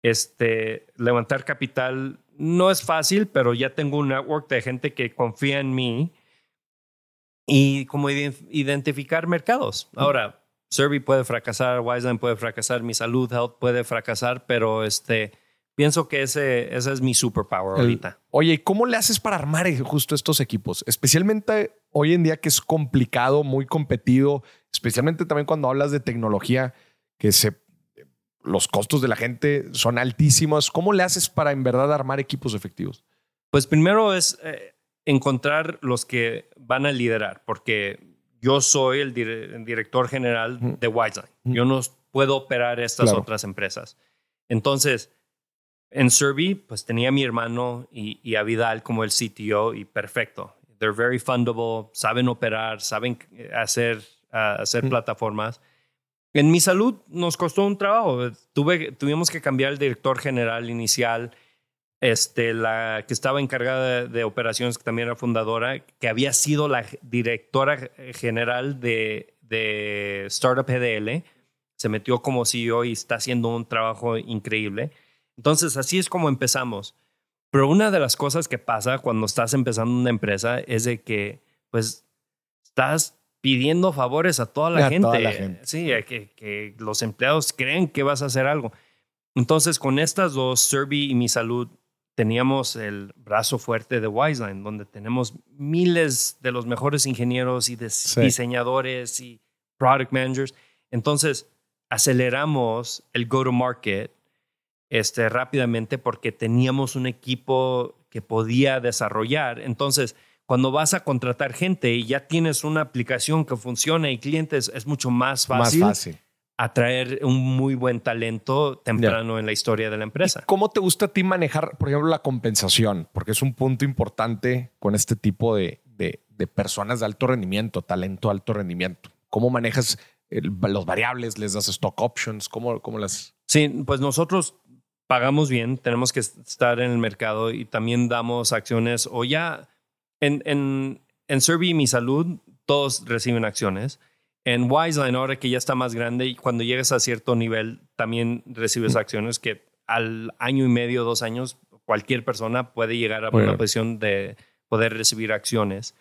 este, levantar capital. No es fácil, pero ya tengo un network de gente que confía en mí y como iden- identificar mercados. Ahora, Survey puede fracasar, Wiseline puede fracasar, mi salud health puede fracasar, pero este, pienso que ese, ese es mi superpower El- ahorita. Oye, ¿y cómo le haces para armar justo estos equipos? Especialmente hoy en día que es complicado, muy competido, especialmente también cuando hablas de tecnología, que se, los costos de la gente son altísimos. ¿Cómo le haces para en verdad armar equipos efectivos? Pues primero es eh, encontrar los que van a liderar, porque yo soy el, dire- el director general de Wiseline. Yo no puedo operar estas Claro. otras empresas. Entonces, en Survey, pues tenía a mi hermano y, y a Vidal como el CTO y perfecto. They're very fundable, saben operar, saben hacer, ah, hacer Ujú. plataformas. En mi salud nos costó un trabajo. Tuve, tuvimos que cambiar el director general inicial este, la que estaba encargada de, de operaciones, que también era fundadora, que había sido la directora general de, de Startup GDL, se metió como CEO y está haciendo un trabajo increíble. Entonces, así es como empezamos. Pero una de las cosas que pasa cuando estás empezando una empresa es de que, pues, estás pidiendo favores a toda la, A gente. toda la gente. Sí, que, que los empleados creen que vas a hacer algo. Entonces, con estas dos, Survey y Mi Salud, teníamos el brazo fuerte de Wiseline, donde tenemos miles de los mejores ingenieros y de- Sí. diseñadores y product managers. Entonces, aceleramos el go-to-market este, rápidamente porque teníamos un equipo que podía desarrollar. Entonces, cuando vas a contratar gente y ya tienes una aplicación que funciona y clientes, es mucho más fácil, Más fácil. Atraer un muy buen talento temprano en la historia de la empresa. ¿Cómo te gusta a ti manejar, por ejemplo, la compensación? Porque es un punto importante con este tipo de, de- de personas de alto rendimiento, talento de alto rendimiento. ¿Cómo manejas el- los variables? ¿Les das stock options? ¿Cómo, cómo las...? Sí, pues nosotros pagamos bien, tenemos que estar en el mercado y también damos acciones o ya en, en, en Survey y Mi Salud todos reciben acciones. En Wiseline, ahora que ya está más grande y cuando llegas a cierto nivel, también recibes acciones que al año y medio, dos años, cualquier persona puede llegar a una posición de poder recibir acciones.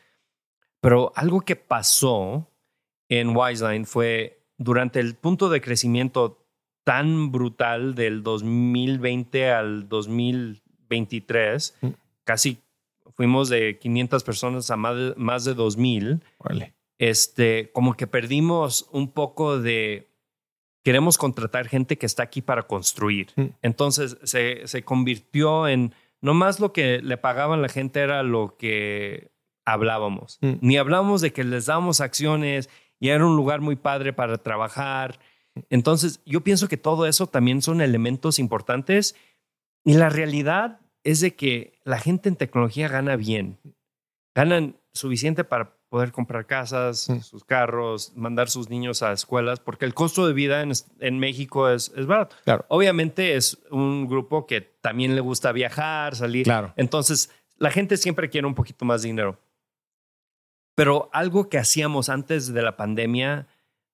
Pero algo que pasó en Wiseline fue durante el punto de crecimiento tan brutal del 2020 al 2023, Mm. casi fuimos de 500 personas a más de, más de 2000, Órale. Este, como que perdimos un poco de, queremos contratar gente que está aquí para construir. Mm. Entonces se, se convirtió en, no más lo que le pagaban la gente era lo que hablábamos. Mm. Ni hablábamos de que les damos acciones y era un lugar muy padre para trabajar. Entonces yo pienso que todo eso también son elementos importantes y la realidad es de que la gente en tecnología gana bien. Ganan suficiente para poder comprar casas, sus carros, mandar sus niños a escuelas, porque el costo de vida en, en México es, es barato. Claro. Obviamente es un grupo que también le gusta viajar, salir. Claro. Entonces, la gente siempre quiere un poquito más dinero. Pero algo que hacíamos antes de la pandemia,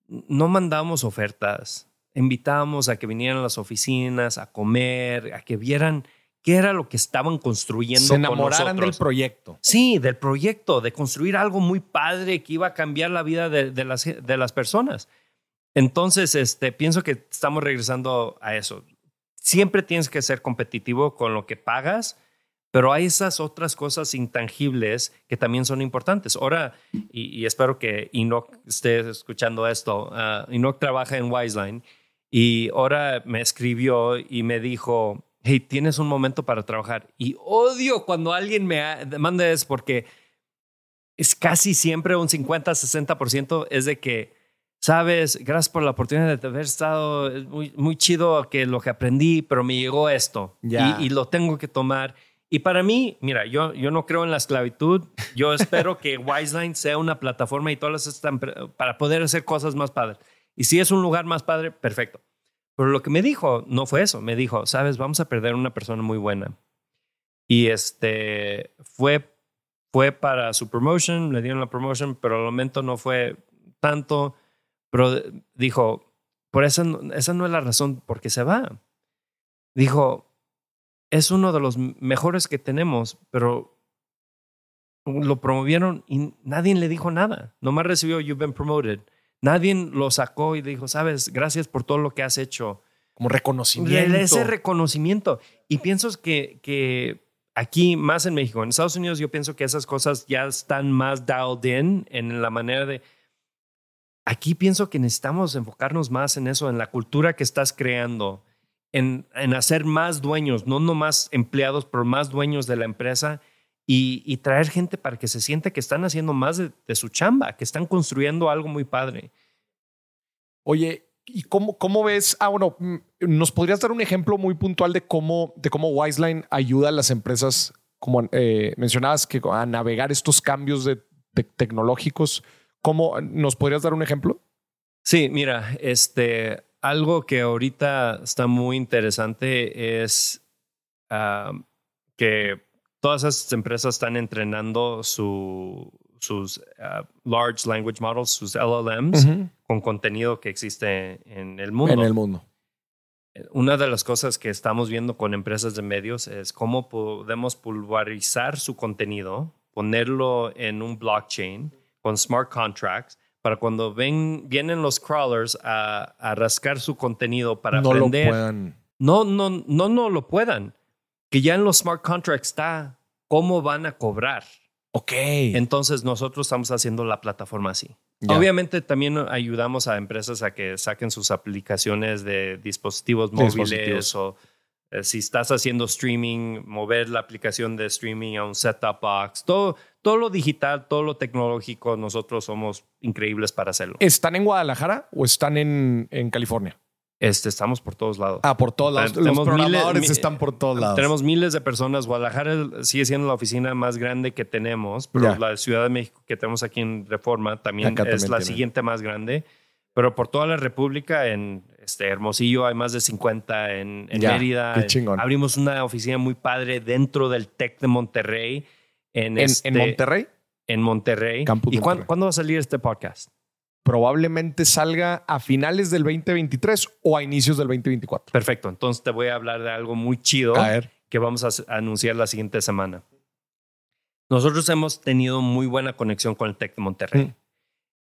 no mandábamos ofertas. Invitábamos a que vinieran a las oficinas a comer, a que vieran qué era lo que estaban construyendo. Se con enamoraran del nosotros. proyecto. Sí, del proyecto, de construir algo muy padre que iba a cambiar la vida de, de las, de las personas. Entonces, este, pienso que estamos regresando a eso. Siempre tienes que ser competitivo con lo que pagas, pero hay esas otras cosas intangibles que también son importantes. Ahora, y, y espero que Enoch esté escuchando esto, ah, Enoch trabaja en Wiseline y ahora me escribió y me dijo, hey, tienes un momento para trabajar. Y odio cuando alguien me manda eso porque es casi siempre un 50-60% es de que sabes, gracias por la oportunidad de haber estado, es muy, muy chido que lo que aprendí, pero me llegó esto y, y lo tengo que tomar. Y para mí, mira, yo, yo no creo en la esclavitud. Yo espero que Wiseline sea una plataforma y todas empre- para poder hacer cosas más padres. Y si es un lugar más padre, perfecto. Pero lo que me dijo no fue eso. Me dijo, sabes, vamos a perder una persona muy buena. Y este fue, fue para su promotion, le dieron la promotion, pero al momento no fue tanto. Pero dijo, por no- esa no es la razón por qué se va. Dijo, es uno de los mejores que tenemos, pero lo promovieron y nadie le dijo nada. Nomás recibió You've been promoted. Nadie lo sacó y dijo, sabes, gracias por todo lo que has hecho. Como reconocimiento. Ese reconocimiento. Y pienso que, que aquí, más en México, en Estados Unidos, yo pienso que esas cosas ya están más dialed in en la manera de. Aquí pienso que necesitamos enfocarnos más en eso, en la cultura que estás creando, en, en hacer más dueños, no nomás empleados, pero más dueños de la empresa y, y traer gente para que se sienta que están haciendo más de, de su chamba, que están construyendo algo muy padre. Oye, ¿y cómo, cómo ves? Ah, bueno, mm, ¿nos podrías dar un ejemplo muy puntual de cómo, de cómo Wiseline ayuda a las empresas, como eh, mencionabas, que a navegar estos cambios de, te- tecnológicos? ¿Cómo nos podrías dar un ejemplo? Sí, mira, este, algo que ahorita está muy interesante es ah, que todas esas empresas están entrenando su- sus ah, large language models, sus LLMs, con contenido que existe en el mundo. En el mundo. Una de las cosas que estamos viendo con empresas de medios es cómo podemos pulverizar su contenido, ponerlo en un blockchain con smart contracts para cuando ven, vienen los crawlers a, a rascar su contenido para no aprender. lo puedan. No, no, no, no lo puedan. Que ya en los smart contracts está cómo van a cobrar. Ok. Entonces nosotros estamos haciendo la plataforma así. Ya. Obviamente también ayudamos a empresas a que saquen sus aplicaciones de dispositivos móviles Dispositivos. o eh, si estás haciendo streaming, mover la aplicación de streaming a un set-top box. Todo, todo lo digital, todo lo tecnológico, nosotros somos increíbles para hacerlo. ¿Están en Guadalajara o están en, en California? Este, estamos por todos lados. Ah, por todos lados. Tenemos Los programadores miles- mi- están por todos lados. Tenemos miles de personas. Guadalajara sigue siendo la oficina más grande que tenemos, pero Ya. la Ciudad de México que tenemos aquí en Reforma también Acá es también la tienen. siguiente más grande. Pero por toda la República, en este Hermosillo hay más de 50, en, en Ya, Mérida. qué en- chingón. abrimos una oficina muy padre dentro del TEC de Monterrey. En, en, este- en Monterrey En Monterrey. Campus ¿Y Monterrey. cuándo va a salir este podcast? Probablemente salga a finales del 2023 o a inicios del 2024. Perfecto. Entonces te voy a hablar de algo muy chido. A ver. que vamos a anunciar la siguiente semana. Nosotros hemos tenido muy buena conexión con el TEC de Monterrey. Mm.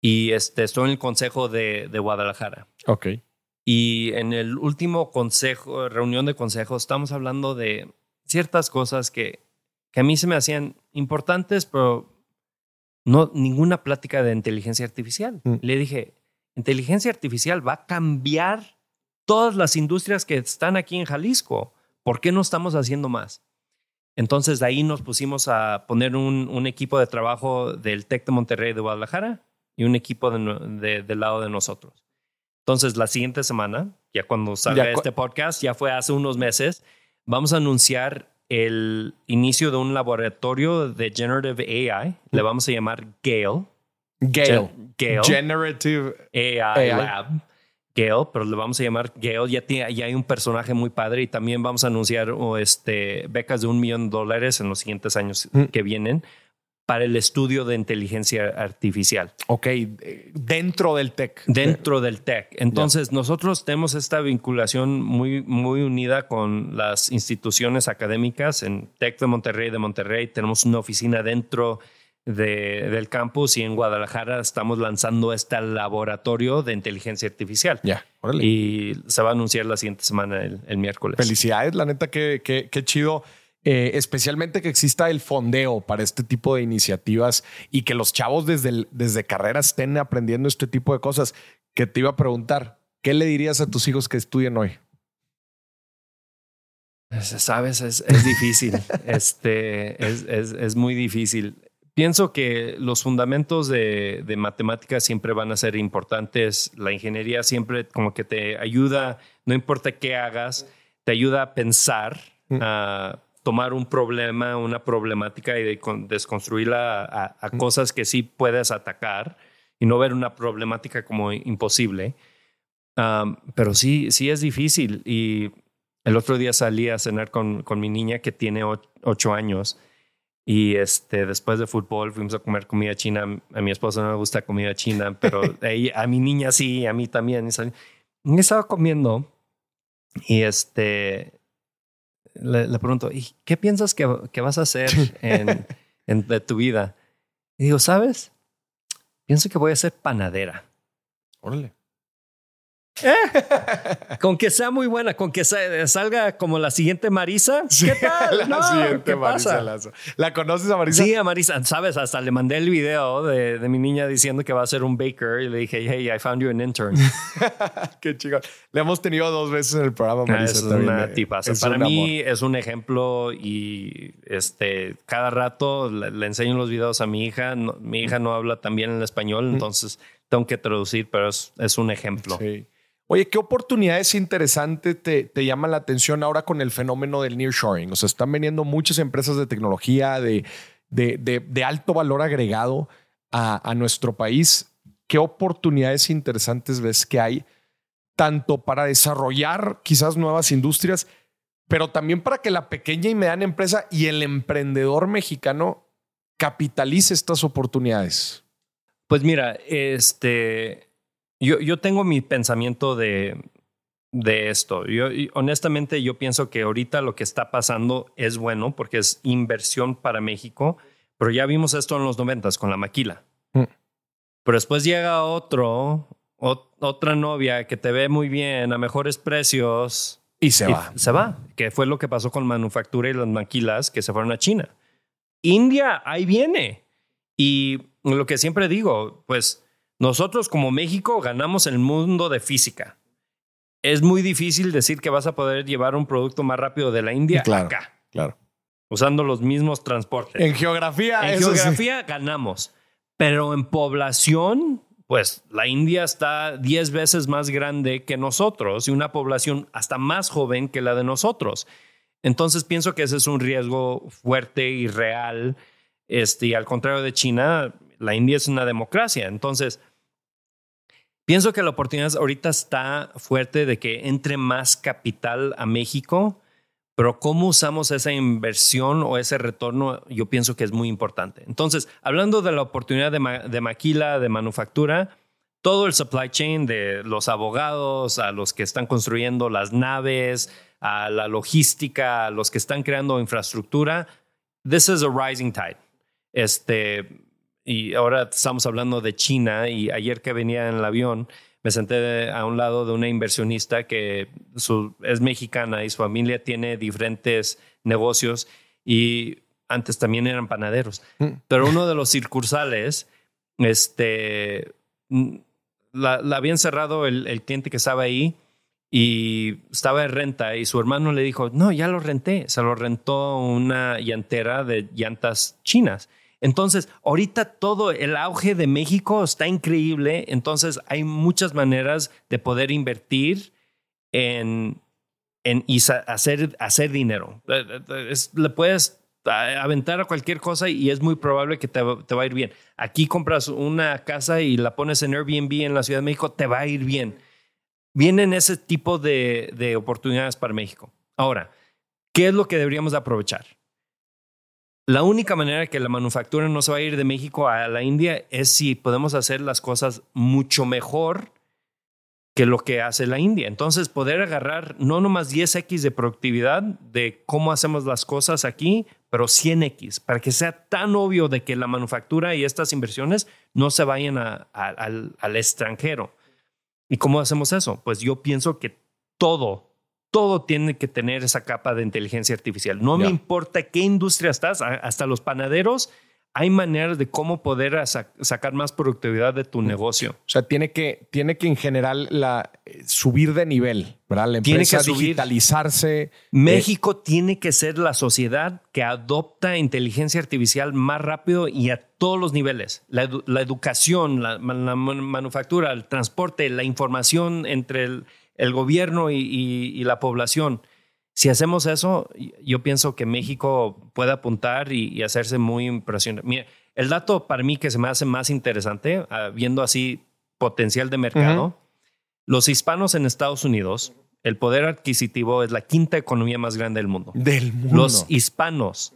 Y este, estoy en el consejo de, de Guadalajara. Ok. Y en el último consejo, reunión de consejo, estamos hablando de ciertas cosas que, que a mí se me hacían importantes, pero no ninguna plática de inteligencia artificial. Mm. Le dije, inteligencia artificial va a cambiar todas las industrias que están aquí en Jalisco. ¿Por qué no estamos haciendo más? Entonces de ahí nos pusimos a poner un, un equipo de trabajo del TEC de Monterrey de Guadalajara y un equipo de no- de- del lado de nosotros. Entonces la siguiente semana, ya cuando salga Ya cu- este podcast, ya fue hace unos meses, vamos a anunciar el inicio de un laboratorio de Generative AI. Le vamos a llamar Gale. Gale. Gen- Gale. Generative. AI, AI. Lab. Gale, pero le vamos a llamar Gale. Ya, tiene, ya hay un personaje muy padre y también vamos a anunciar oh, este, becas de un millón de dólares en los siguientes años Mm. que vienen para el estudio de inteligencia artificial Ok. eh, Dentro del tech. dentro del tech. Entonces, nosotros tenemos esta vinculación muy, muy unida con las instituciones académicas. En Tech de Monterrey, de Monterrey, tenemos una oficina dentro de- del campus y en Guadalajara estamos lanzando este laboratorio de inteligencia artificial. Ya. Órale. Y se va a anunciar la siguiente semana, el, el miércoles. Felicidades, la neta, que, que, que chido. Eh, especialmente que exista el fondeo para este tipo de iniciativas y que los chavos desde, el- desde carrera estén aprendiendo este tipo de cosas. Que te iba a preguntar, ¿qué le dirías a tus hijos que estudien hoy? Sabes, es, es difícil. este, es, es, es muy difícil. pienso que los fundamentos de, de matemáticas siempre van a ser importantes. La ingeniería siempre como que te ayuda, no importa qué hagas, te ayuda a pensar, Mm. a tomar un problema, una problemática y de con- desconstruirla a, a cosas que sí puedes atacar y no ver una problemática como imposible. Um, pero sí, sí es difícil. Y el otro día salí a cenar con, con mi niña que tiene o- ocho años. Y este, después de fútbol fuimos a comer comida china. A mi esposa no le gusta comida china, pero ella- a mi niña sí, a mí también. Y estaba comiendo y este le, le pregunto, ¿y qué piensas que, que vas a hacer en, en- de tu vida? Y digo, ¿sabes? Pienso que voy a ser panadera. Órale. Con que sea muy buena, con que sa- salga como la siguiente Marisa. ¿Qué tal? La No, siguiente ¿qué Marisa pasa? Lazo. ¿La conoces a Marisa? Sí, a Marisa, sabes, hasta le mandé el video de, de mi niña diciendo que va a ser un baker y le dije, hey, I found you an intern. Qué chingón. Le hemos tenido dos veces en el programa, Ah, Marisa. es también, una eh. tipaza. Es Para un mí es un ejemplo y este cada rato le, le enseño los videos a mi hija. No- mi hija no habla tan bien el español, entonces tengo que traducir, pero es, es un ejemplo. Sí. Oye, ¿qué oportunidades interesantes te, te llaman la atención ahora con el fenómeno del nearshoring? O sea, están veniendo muchas empresas de tecnología de, de, de- de alto valor agregado a, a nuestro país. ¿Qué oportunidades interesantes ves que hay tanto para desarrollar quizás nuevas industrias, pero también para que la pequeña y mediana empresa y el emprendedor mexicano capitalice estas oportunidades? Pues mira, este, yo, yo tengo mi pensamiento de, de esto. Yo, honestamente, yo pienso que ahorita lo que está pasando es bueno porque es inversión para México, pero ya vimos esto en los noventas con la maquila. Mm. Pero después llega otro, ot- otra novia que te ve muy bien a mejores precios. Y se y va. Se va, que fue lo que pasó con manufactura y las maquilas que se fueron a China. India, ahí viene. Y lo que siempre digo, pues nosotros como México ganamos el mundo de física. Es muy difícil decir que vas a poder llevar un producto más rápido de la India Claro. acá, Claro. usando los mismos transportes. En geografía, En eso sí. geografía ganamos, pero en población, pues la India está 10 veces más grande que nosotros y una población hasta más joven que la de nosotros. Entonces pienso que ese es un riesgo fuerte y real. Este, y al contrario de China, la India es una democracia. Entonces, pienso que la oportunidad ahorita está fuerte de que entre más capital a México, pero cómo usamos esa inversión o ese retorno, yo pienso que es muy importante. Entonces, hablando de la oportunidad de, ma- de maquila, de manufactura, todo el supply chain de los abogados, a los que están construyendo las naves, a la logística, a los que están creando infraestructura, this is a rising tide. Este, y ahora estamos hablando de China y ayer que venía en el avión me senté a un lado de una inversionista que su- es mexicana y su familia tiene diferentes negocios y antes también eran panaderos. Pero uno de los circunsales, este, mm, la, la habían cerrado el, el cliente que estaba ahí y estaba en renta y su hermano le dijo, no, ya lo renté, se lo rentó una llantera de llantas chinas. Entonces, ahorita todo el auge de México está increíble, entonces hay muchas maneras de poder invertir en, en y hacer, hacer dinero. Eh, eh, le puedes aventar a cualquier cosa y es muy probable que te, va- a ir bien. Aquí compras una casa y la pones en Airbnb en la Ciudad de México, te va a ir bien. Vienen ese tipo de, de oportunidades para México. Ahora, ¿qué es lo que deberíamos de aprovechar? La única manera que la manufactura no se va a ir de México a la India es si podemos hacer las cosas mucho mejor que lo que hace la India. Entonces, poder agarrar no nomás 10x de productividad de cómo hacemos las cosas aquí, pero 100x, para que sea tan obvio de que la manufactura y estas inversiones no se vayan al, al extranjero. ¿Y cómo hacemos eso? Pues yo pienso que todo, todo tiene que tener esa capa de inteligencia artificial. No me importa qué industria estás, hasta los panaderos, hay maneras de cómo poder sacar más productividad de tu negocio. O sea, tiene que, tiene que en general la, eh, subir de nivel, ¿verdad? La empresa tiene que digitalizarse. Eh, México tiene que ser la sociedad que adopta inteligencia artificial más rápido y a todos los niveles. La, educación, la, manufactura, el transporte, la información entre el, gobierno y la población. Si hacemos eso, yo pienso que México puede apuntar y, hacerse muy impresionante. Mira, el dato para mí que se me hace más interesante, ah, viendo así potencial de mercado, los hispanos en Estados Unidos, el poder adquisitivo es la quinta economía más grande del mundo. Del mundo. Los hispanos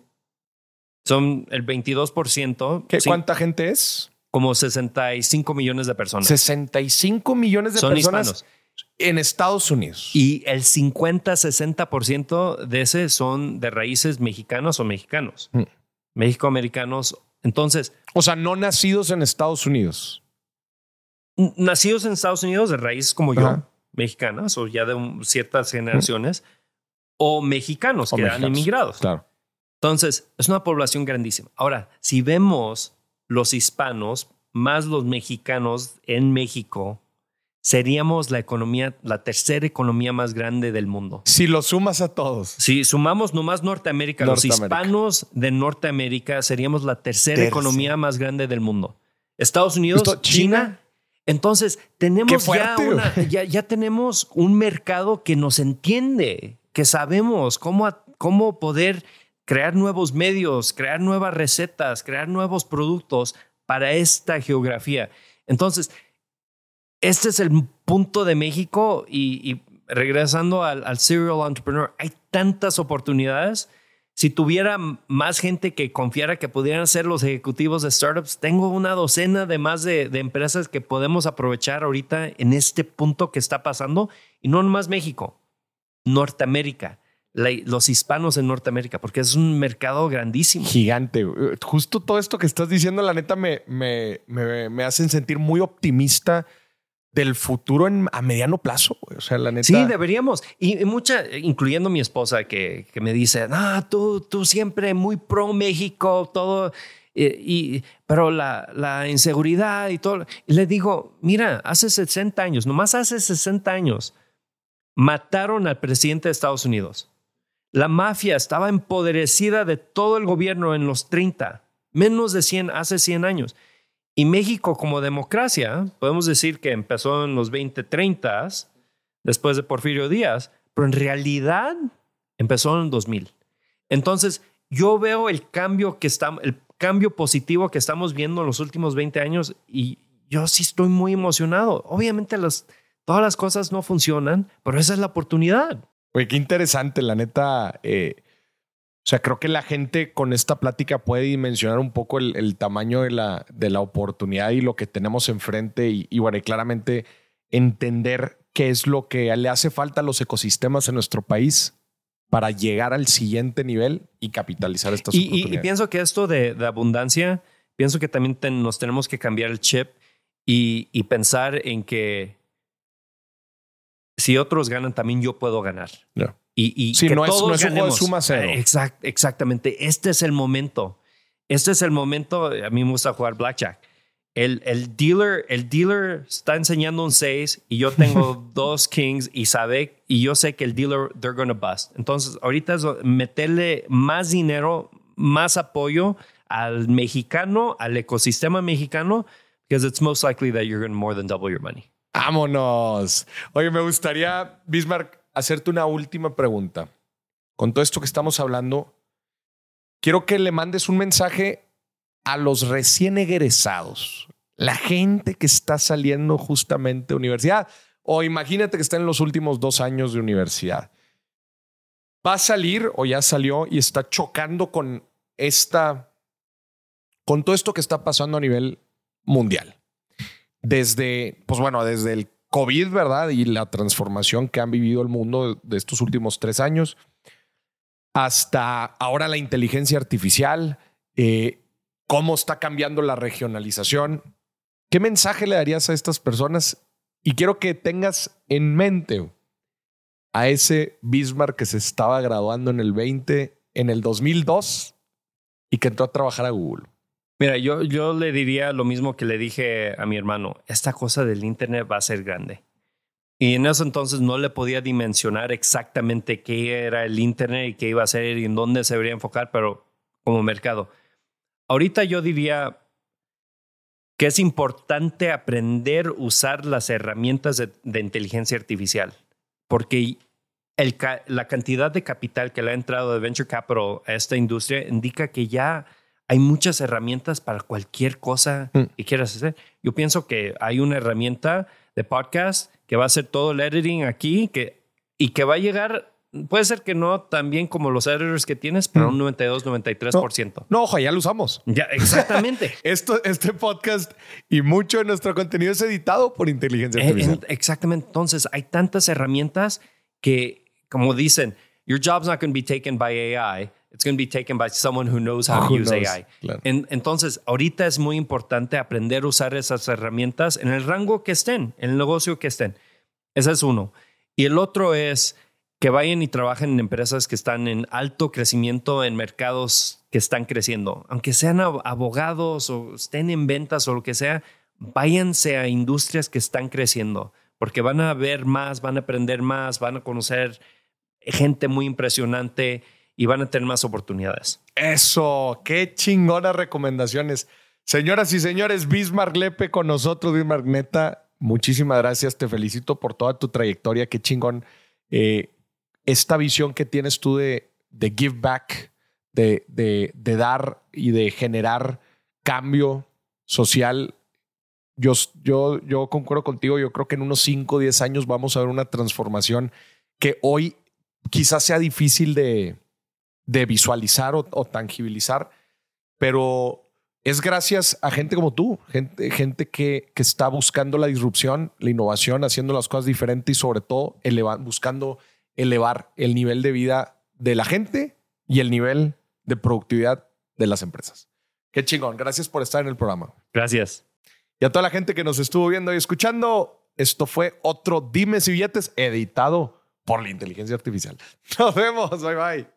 son el 22%. ¿Qué, ¿Cuánta gente es? Como 65 millones de personas. 65 millones de son personas. Hispanos. En Estados Unidos. Y el 50-60% de ese son de raíces mexicanos o mexicanos. Mm. México-americanos. Entonces. O sea, no nacidos en Estados Unidos. Nacidos en Estados Unidos de raíces como yo, mexicanas o ya de ciertas generaciones, o mexicanos que han emigrado. Claro. Entonces, es una población grandísima. Ahora, si vemos los hispanos más los mexicanos en México, seríamos la economía, la tercera economía más grande del mundo. Si lo sumas a todos. Si sumamos nomás Norteamérica, los hispanos de Norteamérica seríamos la tercera economía más grande del mundo. Estados Unidos, China. Entonces, tenemos ya, ya, ya, tenemos un mercado que nos entiende, que sabemos cómo, cómo poder crear nuevos medios, crear nuevas recetas, crear nuevos productos para esta geografía. Entonces, este es el punto de México y, regresando al, serial entrepreneur, hay tantas oportunidades. Si tuviera más gente que confiara que pudieran ser los ejecutivos de startups, tengo una docena de más de, empresas que podemos aprovechar ahorita en este punto que está pasando. Y no nomás México, Norteamérica. los hispanos en Norteamérica, porque es un mercado grandísimo. Gigante. Justo todo esto que estás diciendo, la neta, me, me, me, me hacen sentir muy optimista del futuro a mediano plazo. O sea, la neta. Sí, deberíamos. Y, mucha, incluyendo mi esposa, que, que me dice, ah, tú, tú siempre muy pro México, todo. Y, pero la, la, inseguridad y todo. Y le digo, mira, hace 60 años, nomás hace 60 años, mataron al presidente de Estados Unidos. La mafia estaba empoderecida de todo el gobierno en los 30, menos de 100, hace 100 años. Y México como democracia, podemos decir que empezó en los 2030, después de Porfirio Díaz, pero en realidad empezó en el 2000. Entonces, yo veo el cambio que está, el cambio positivo que estamos viendo en los últimos 20 años y yo sí estoy muy emocionado. Obviamente las, todas las cosas no funcionan, pero esa es la oportunidad. Oye, qué interesante, la neta. Eh, o sea, creo que la gente con esta plática puede dimensionar un poco el, tamaño de la, de la, oportunidad y lo que tenemos enfrente y, bueno, claramente entender qué es lo que le hace falta a los ecosistemas en nuestro país para llegar al siguiente nivel y capitalizar estas y, oportunidades. Y, pienso que esto de, abundancia, pienso que también nos tenemos que cambiar el chip y, pensar en que si otros ganan, también yo puedo ganar. Y, que no, todos es, no es suma cero. exactamente. Este es el momento. Este es el momento. A mí me gusta jugar blackjack. El, el, dealer, el dealer está enseñando un 6 y yo tengo dos kings y sabe, y yo sé que el dealer, they're gonna bust. Entonces, ahorita es meterle más dinero, más apoyo al mexicano, al ecosistema mexicano, because it's most likely that you're going to more than double your money. Vámonos. Oye, me gustaría, Bismarck, hacerte una última pregunta. Con todo esto que estamos hablando, quiero que le mandes un mensaje a los recién egresados, la gente que está saliendo justamente de universidad, o imagínate que está en los últimos dos años de universidad. Va a salir o ya salió y está chocando con esta, con todo esto que está pasando a nivel mundial. Desde, pues bueno, desde el COVID, ¿verdad? Y la transformación que han vivido el mundo de estos últimos tres años, hasta ahora la inteligencia artificial, eh, cómo está cambiando la regionalización. ¿Qué mensaje le darías a estas personas? Y quiero que tengas en mente a ese Bismarck que se estaba graduando en el 20, en el 2002 y que entró a trabajar a Google. Mira, yo, yo le diría lo mismo que le dije a mi hermano. Esta cosa del Internet va a ser grande. Y en ese entonces no le podía dimensionar exactamente qué era el Internet y qué iba a ser y en dónde se debería enfocar, pero como mercado. Ahorita yo diría que es importante aprender a usar las herramientas de, inteligencia artificial, porque la cantidad de capital que le ha entrado de venture capital a esta industria indica que ya hay muchas herramientas para cualquier cosa mm. que quieras hacer. Yo pienso que hay una herramienta de podcast que va a hacer todo el editing aquí que, y que va a llegar, puede ser que no tan bien como los editors que tienes, pero un 92, 93%. No, no, ojo, ya lo usamos. Ya, exactamente. Esto, este podcast y mucho de nuestro contenido es editado por inteligencia eh, artificial. exactamente. Entonces, hay tantas herramientas que, como dicen, your job's not going to be taken by AI. It's going to be taken by someone who knows how to use AI. entonces, ahorita es muy importante aprender a usar esas herramientas en el rango que estén, en el negocio que estén. Ese es uno. Y el otro es que vayan y trabajen en empresas que están en alto crecimiento en mercados que están creciendo. Aunque sean abogados o estén en ventas o lo que sea, váyanse a industrias que están creciendo, porque van a ver más, van a aprender más, van a conocer gente muy impresionante y van a tener más oportunidades. Eso, qué chingonas recomendaciones. Señoras y señores, Bismarck Lepe con nosotros, Bismarck Neta, muchísimas gracias, te felicito por toda tu trayectoria, qué chingón. Eh, esta visión que tienes tú de, de give back, de, de, dar y de generar cambio social, yo, yo, yo concuerdo contigo, yo creo que en unos 5 o 10 años vamos a ver una transformación que hoy quizás sea difícil de, de visualizar o, tangibilizar, pero es gracias a gente como tú, gente, gente que, que, está buscando la disrupción, la innovación, haciendo las cosas diferentes y sobre todo buscando elevar el nivel de vida de la gente y el nivel de productividad de las empresas. Qué chingón. Gracias por estar en el programa. Gracias. Y a toda la gente que nos estuvo viendo y escuchando, esto fue otro Dime si billetes editado por la inteligencia artificial. Nos vemos. Bye bye.